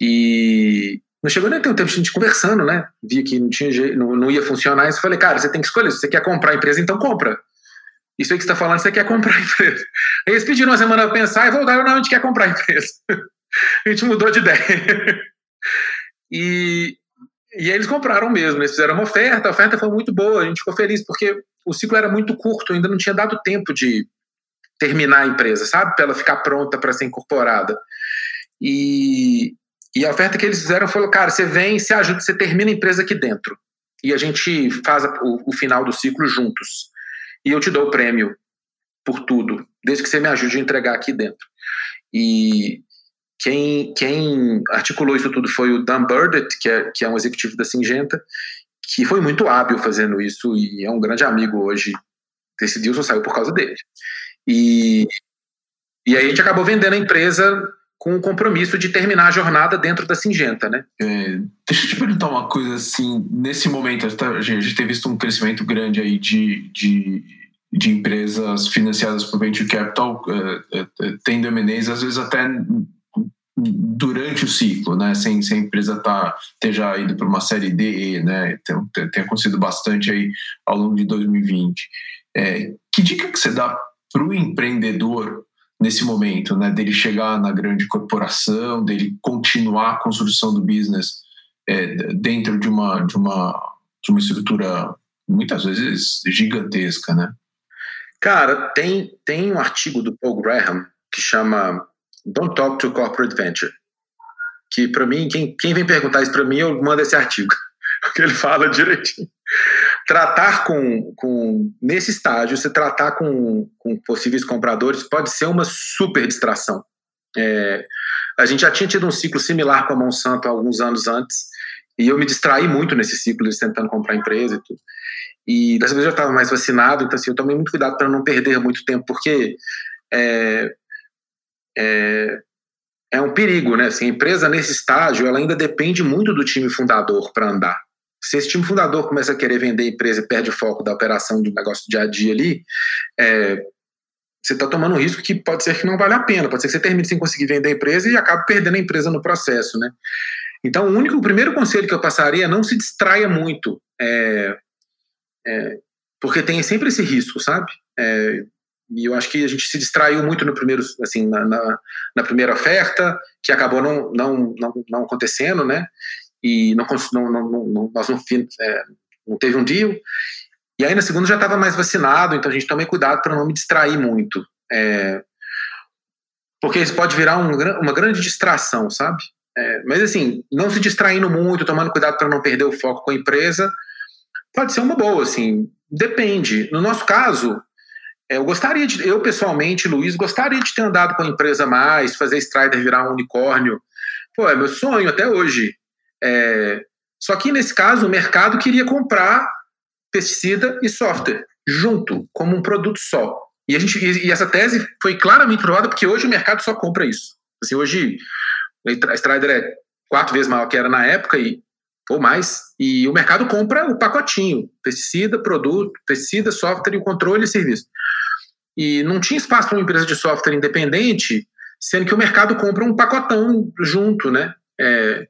E não chegou nem a ter um tempo de gente conversando, né? Via que não, tinha não, não ia funcionar. Isso falei, cara, você tem que escolher. Se você quer comprar a empresa, então compra. Isso aí que você está falando, você quer comprar a empresa. Aí eles pediram uma semana para pensar e voltaram, não, a gente quer comprar a empresa. a gente mudou de ideia. E, e eles compraram mesmo, eles fizeram uma oferta, a oferta foi muito boa, a gente ficou feliz, porque o ciclo era muito curto, ainda não tinha dado tempo de terminar a empresa, sabe? Para ela ficar pronta para ser incorporada. E, e a oferta que eles fizeram foi: cara, você vem, você ajuda, você termina a empresa aqui dentro. E a gente faz o, o final do ciclo juntos. E eu te dou o prêmio por tudo, desde que você me ajude a entregar aqui dentro. E quem, quem articulou isso tudo foi o Dan Burdett, que é, que é um executivo da Singenta, que foi muito hábil fazendo isso e é um grande amigo hoje. Decidiu só saiu por causa dele. E, e aí a gente acabou vendendo a empresa com o compromisso de terminar a jornada dentro da Singenta, né? É, deixa eu te perguntar uma coisa assim, nesse momento a gente tem visto um crescimento grande aí de, de, de empresas financiadas por venture capital, uh, tendo M&As às vezes até durante o ciclo, né? Sem, sem a empresa tá, ter já ido para uma série D, né? Tem, tem, tem, acontecido bastante aí ao longo de 2020. É, que dica que você dá para o empreendedor nesse momento, né, dele chegar na grande corporação, dele continuar a construção do business é, dentro de uma, de, uma, de uma estrutura muitas vezes gigantesca, né? Cara, tem, tem um artigo do Paul Graham que chama Don't Talk to Corporate Venture, que para mim, quem, quem vem perguntar isso para mim, eu mando esse artigo, porque ele fala direitinho tratar com, com nesse estágio, você tratar com, com possíveis compradores pode ser uma super distração. É, a gente já tinha tido um ciclo similar com a Monsanto alguns anos antes, e eu me distraí muito nesse ciclo, eles tentando comprar empresa e tudo. E dessa vez eu estava mais vacinado, então assim, eu tomei muito cuidado para não perder muito tempo, porque é, é, é um perigo, né? Assim, a empresa nesse estágio, ela ainda depende muito do time fundador para andar. Se esse time fundador começa a querer vender a empresa e perde o foco da operação do negócio do dia a dia ali, é, você está tomando um risco que pode ser que não vale a pena, pode ser que você termine sem conseguir vender a empresa e acabe perdendo a empresa no processo, né? Então, o único, o primeiro conselho que eu passaria é não se distraia muito, é, é, porque tem sempre esse risco, sabe? É, e eu acho que a gente se distraiu muito no primeiro, assim, na, na, na primeira oferta, que acabou não, não, não, não acontecendo, né? E não, não, não, nós não, é, não teve um deal. E aí na segunda já estava mais vacinado, então a gente tomei cuidado para não me distrair muito. É, porque isso pode virar um, uma grande distração, sabe? É, mas assim, não se distraindo muito, tomando cuidado para não perder o foco com a empresa, pode ser uma boa, assim, depende. No nosso caso, é, eu gostaria de, eu pessoalmente, Luiz, gostaria de ter andado com a empresa mais, fazer Strider virar um unicórnio. Pô, é meu sonho até hoje. É, só que nesse caso o mercado queria comprar pesticida e software junto, como um produto só. E, a gente, e essa tese foi claramente provada porque hoje o mercado só compra isso. Assim, hoje a Strider é quatro vezes maior que era na época e ou mais, e o mercado compra o pacotinho, pesticida, produto, pesticida, software e o controle e serviço. E não tinha espaço para uma empresa de software independente, sendo que o mercado compra um pacotão junto, né? É,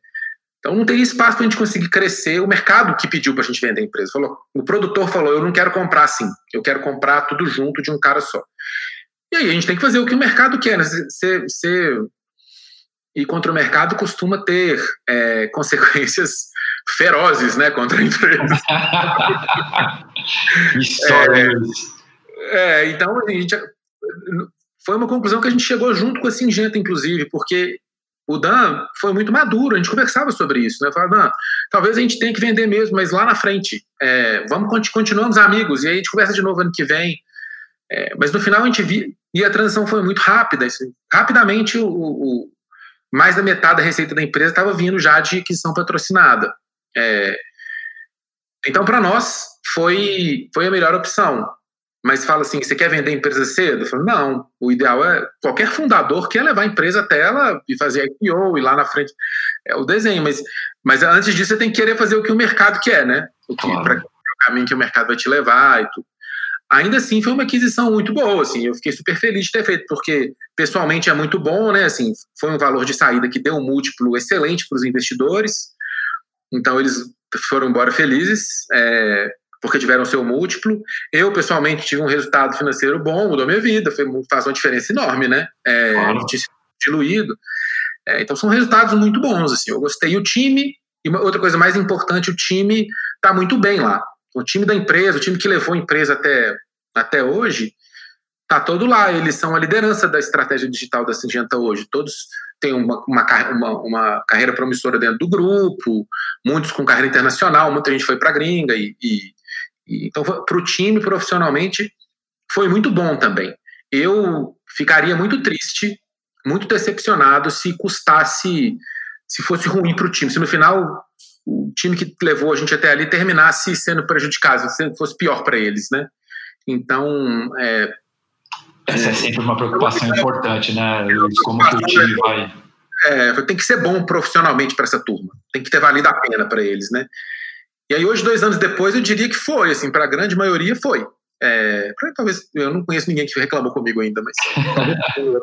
então não teria espaço para a gente conseguir crescer. O mercado que pediu para a gente vender a empresa. Falou, o produtor falou: eu não quero comprar assim, eu quero comprar tudo junto de um cara só. E aí a gente tem que fazer o que o mercado quer. Né? Você, você... E contra o mercado costuma ter é, consequências ferozes né, contra a empresa. é, é, então a gente, foi uma conclusão que a gente chegou junto com a Singenta, inclusive, porque o Dan foi muito maduro, a gente conversava sobre isso, né? Eu falava, Dan, talvez a gente tenha que vender mesmo, mas lá na frente, é, vamos continuamos amigos, e aí a gente conversa de novo ano que vem. É, mas no final a gente viu, e a transição foi muito rápida. Assim, rapidamente, o, o, mais da metade da receita da empresa estava vindo já de aquisição patrocinada. É, então, para nós, foi, foi a melhor opção. Mas fala assim, você quer vender a empresa cedo? Eu falo, não, o ideal é qualquer fundador quer levar a empresa até ela e fazer IPO e lá na frente é o desenho, mas, mas antes disso você tem que querer fazer o que o mercado quer, né? O que claro. o caminho que o mercado vai te levar e tudo. Ainda assim, foi uma aquisição muito boa, assim, eu fiquei super feliz de ter feito, porque pessoalmente é muito bom, né? Assim, foi um valor de saída que deu um múltiplo excelente para os investidores, então eles foram embora felizes. É, porque tiveram seu múltiplo. Eu, pessoalmente, tive um resultado financeiro bom, mudou minha vida, foi, faz uma diferença enorme, né? É, claro. Diluído. É, então, são resultados muito bons, assim. Eu gostei. E o time, e uma, outra coisa mais importante, o time está muito bem lá. O time da empresa, o time que levou a empresa até, até hoje, está todo lá. Eles são a liderança da estratégia digital da Singenta hoje. Todos têm uma, uma, uma, uma carreira promissora dentro do grupo, muitos com carreira internacional, muita gente foi para a gringa e, e então, para o time, profissionalmente, foi muito bom também. Eu ficaria muito triste, muito decepcionado se custasse, se fosse ruim para o time. Se no final o time que levou a gente até ali terminasse sendo prejudicado, se fosse pior para eles, né? Então, é, essa é sempre uma preocupação é, importante, né? Como que o time vai. É, tem que ser bom profissionalmente para essa turma. Tem que ter valido a pena para eles, né? E aí, hoje, dois anos depois, eu diria que foi, assim, para a grande maioria foi. É, talvez eu não conheço ninguém que reclamou comigo ainda, mas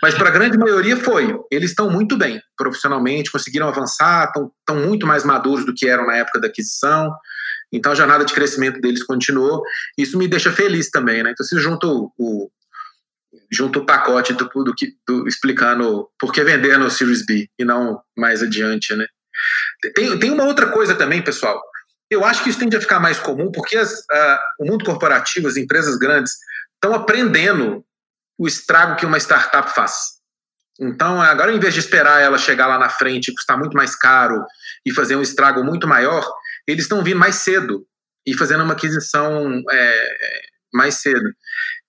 mas para a grande maioria foi. Eles estão muito bem profissionalmente, conseguiram avançar, estão muito mais maduros do que eram na época da aquisição. Então a jornada de crescimento deles continuou. Isso me deixa feliz também, né? Então se junta o, o junto o pacote do, do, do, explicando por que vender no Series B e não mais adiante, né? Tem, tem uma outra coisa também, pessoal. Eu acho que isso tende a ficar mais comum porque as, o mundo corporativo, as empresas grandes, estão aprendendo o estrago que uma startup faz. Então, agora, em vez de esperar ela chegar lá na frente custar muito mais caro e fazer um estrago muito maior, eles estão vindo mais cedo e fazendo uma aquisição é, mais cedo.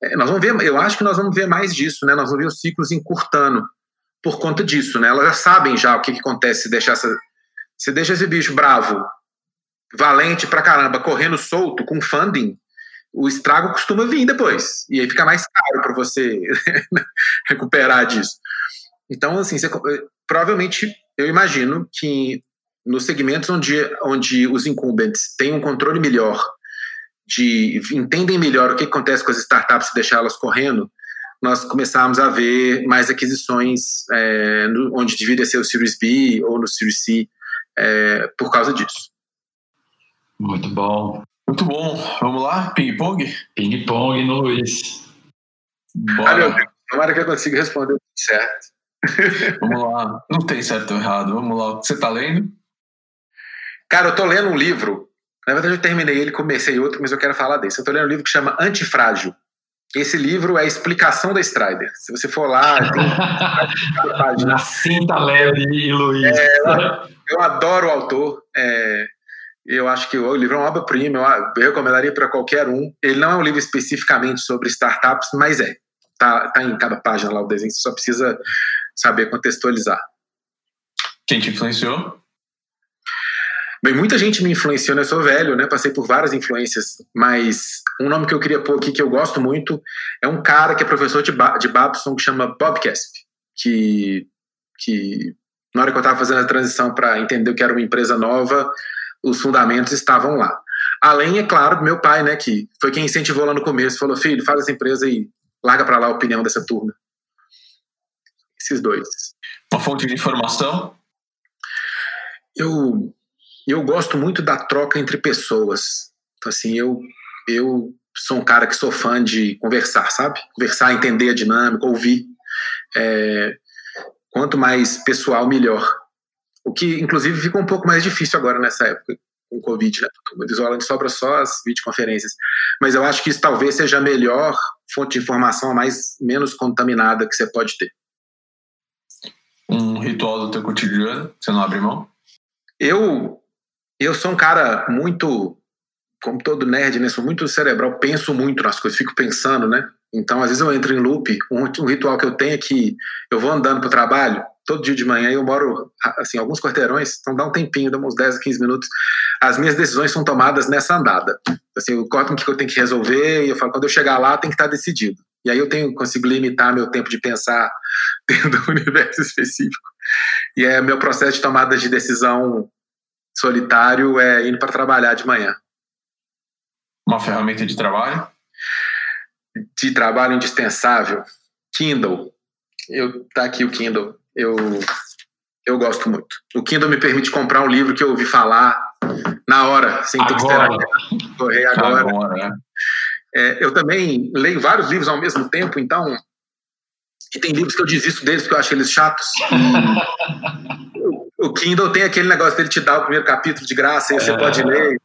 É, nós vamos ver, eu acho que nós vamos ver mais disso, né? Nós vamos ver os ciclos encurtando por conta disso, né? Elas já sabem já o que, que acontece se deixar essa, se deixa esse bicho bravo valente pra caramba, correndo solto, com funding, o estrago costuma vir depois. E aí fica mais caro para você recuperar disso. Então, assim, você, provavelmente, eu imagino que nos segmentos onde, onde os incumbents têm um controle melhor, de entendem melhor o que acontece com as startups e deixá-las correndo, nós começamos a ver mais aquisições é, no, onde deveria ser o Series B ou no Series C é, por causa disso. Muito bom. Muito bom. Vamos lá? Ping-pong? Ping-pong no Luiz. Bora. Ah, meu Deus. Tomara que eu consiga responder certo. Vamos lá. Não tem certo ou errado. Vamos lá. Você está lendo? Cara, eu tô lendo um livro. Na verdade, eu terminei ele, comecei outro, mas eu quero falar desse. Eu tô lendo um livro que chama Antifrágil. Esse livro é a explicação da Strider. Se você for lá, tem Na cinta leve e Luiz. É, eu, eu, adoro o autor. É, eu acho que o livro é uma obra-prima, eu recomendaria para qualquer um. Ele não é um livro especificamente sobre startups, mas é. Tá, tá em cada página lá o desenho, você só precisa saber contextualizar. Quem te influenciou? Bem, muita gente me influenciou, né? Eu sou velho, né? Passei por várias influências, mas um nome que eu queria pôr aqui que eu gosto muito é um cara que é professor de, ba de Babson que chama Bob Casp, que, que na hora que eu estava fazendo a transição para entender que era uma empresa nova, os fundamentos estavam lá. Além, é claro, do meu pai, né, que foi quem incentivou lá no começo, falou, filho, faz essa empresa e larga para lá a opinião dessa turma. Esses dois. Uma fonte de informação? Eu, eu gosto muito da troca entre pessoas. Assim, eu, eu sou um cara que sou fã de conversar, sabe? Conversar, entender a dinâmica, ouvir. É, quanto mais pessoal, melhor. O que, inclusive, fica um pouco mais difícil agora nessa época, com o Covid, né? Todo isolando, sobra só as videoconferências. Mas eu acho que isso talvez seja a melhor fonte de informação, a mais menos contaminada que você pode ter. Um ritual do teu cotidiano, você não abre mão? Eu, eu sou um cara muito, como todo nerd, né? Sou muito cerebral, penso muito nas coisas, fico pensando, né? Então, às vezes eu entro em loop. Um, um ritual que eu tenho é que eu vou andando para o trabalho, todo dia de manhã, eu moro, assim, alguns quarteirões, então dá um tempinho, dá uns 10 a 15 minutos. As minhas decisões são tomadas nessa andada. Assim, eu corto o que eu tenho que resolver e eu falo, quando eu chegar lá, tem que estar decidido. E aí eu tenho, consigo limitar meu tempo de pensar dentro do universo específico. E é meu processo de tomada de decisão solitário é indo para trabalhar de manhã. Uma ferramenta de trabalho? De trabalho indispensável. Kindle. Eu tá aqui o Kindle. Eu eu gosto muito. O Kindle me permite comprar um livro que eu ouvi falar na hora, sem ter que esperar correr agora. agora é. É, eu também leio vários livros ao mesmo tempo, então. E tem livros que eu desisto deles porque eu acho eles chatos. o Kindle tem aquele negócio dele te dar o primeiro capítulo de graça, e você é, pode ler.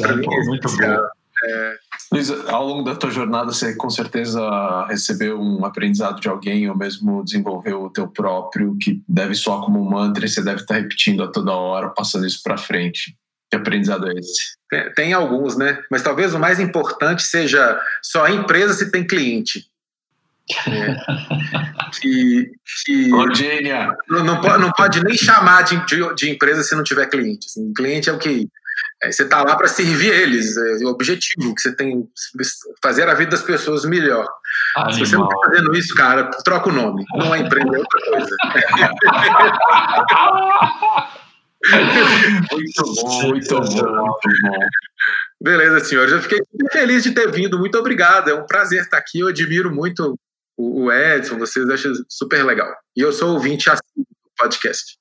Para mim, é muito bom. É... Luiz, ao longo da tua jornada, você com certeza recebeu um aprendizado de alguém ou mesmo desenvolveu o teu próprio, que deve soar como um mantra e você deve estar repetindo a toda hora, passando isso para frente. Que aprendizado é esse? Tem, tem, alguns, né? Mas talvez o mais importante seja só a empresa se tem cliente. É, que, que não, não, pode, não pode nem chamar de, de, de, empresa se não tiver cliente. Assim, cliente é o que é, você está lá para servir eles, é o objetivo que você tem fazer a vida das pessoas melhor. Animal. Se você não está fazendo isso, cara, troca o nome. Não é empresa, é outra coisa. muito bom, muito bom, muito bom. Beleza, senhores. Eu fiquei feliz de ter vindo. Muito obrigado. É um prazer estar aqui. Eu admiro muito o Edson, vocês acham super legal. E eu sou ouvinte assim do podcast.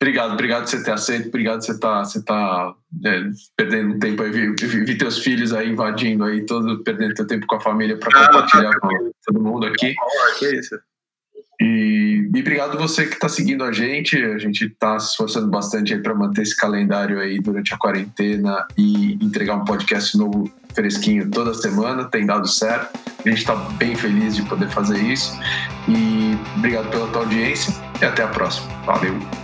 Obrigado, obrigado por você ter aceito, obrigado por você estar você tá, é, perdendo tempo aí, vi, vi, teus filhos aí invadindo aí, todo, perdendo teu tempo com a família para ah, compartilhar tá, com todo mundo aqui. Oh, que isso. E, e obrigado você que está seguindo a gente. A gente está se esforçando bastante aí para manter esse calendário aí durante a quarentena e entregar um podcast novo fresquinho toda semana. Tem dado certo. A gente está bem feliz de poder fazer isso. E obrigado pela tua audiência e até a próxima. Valeu!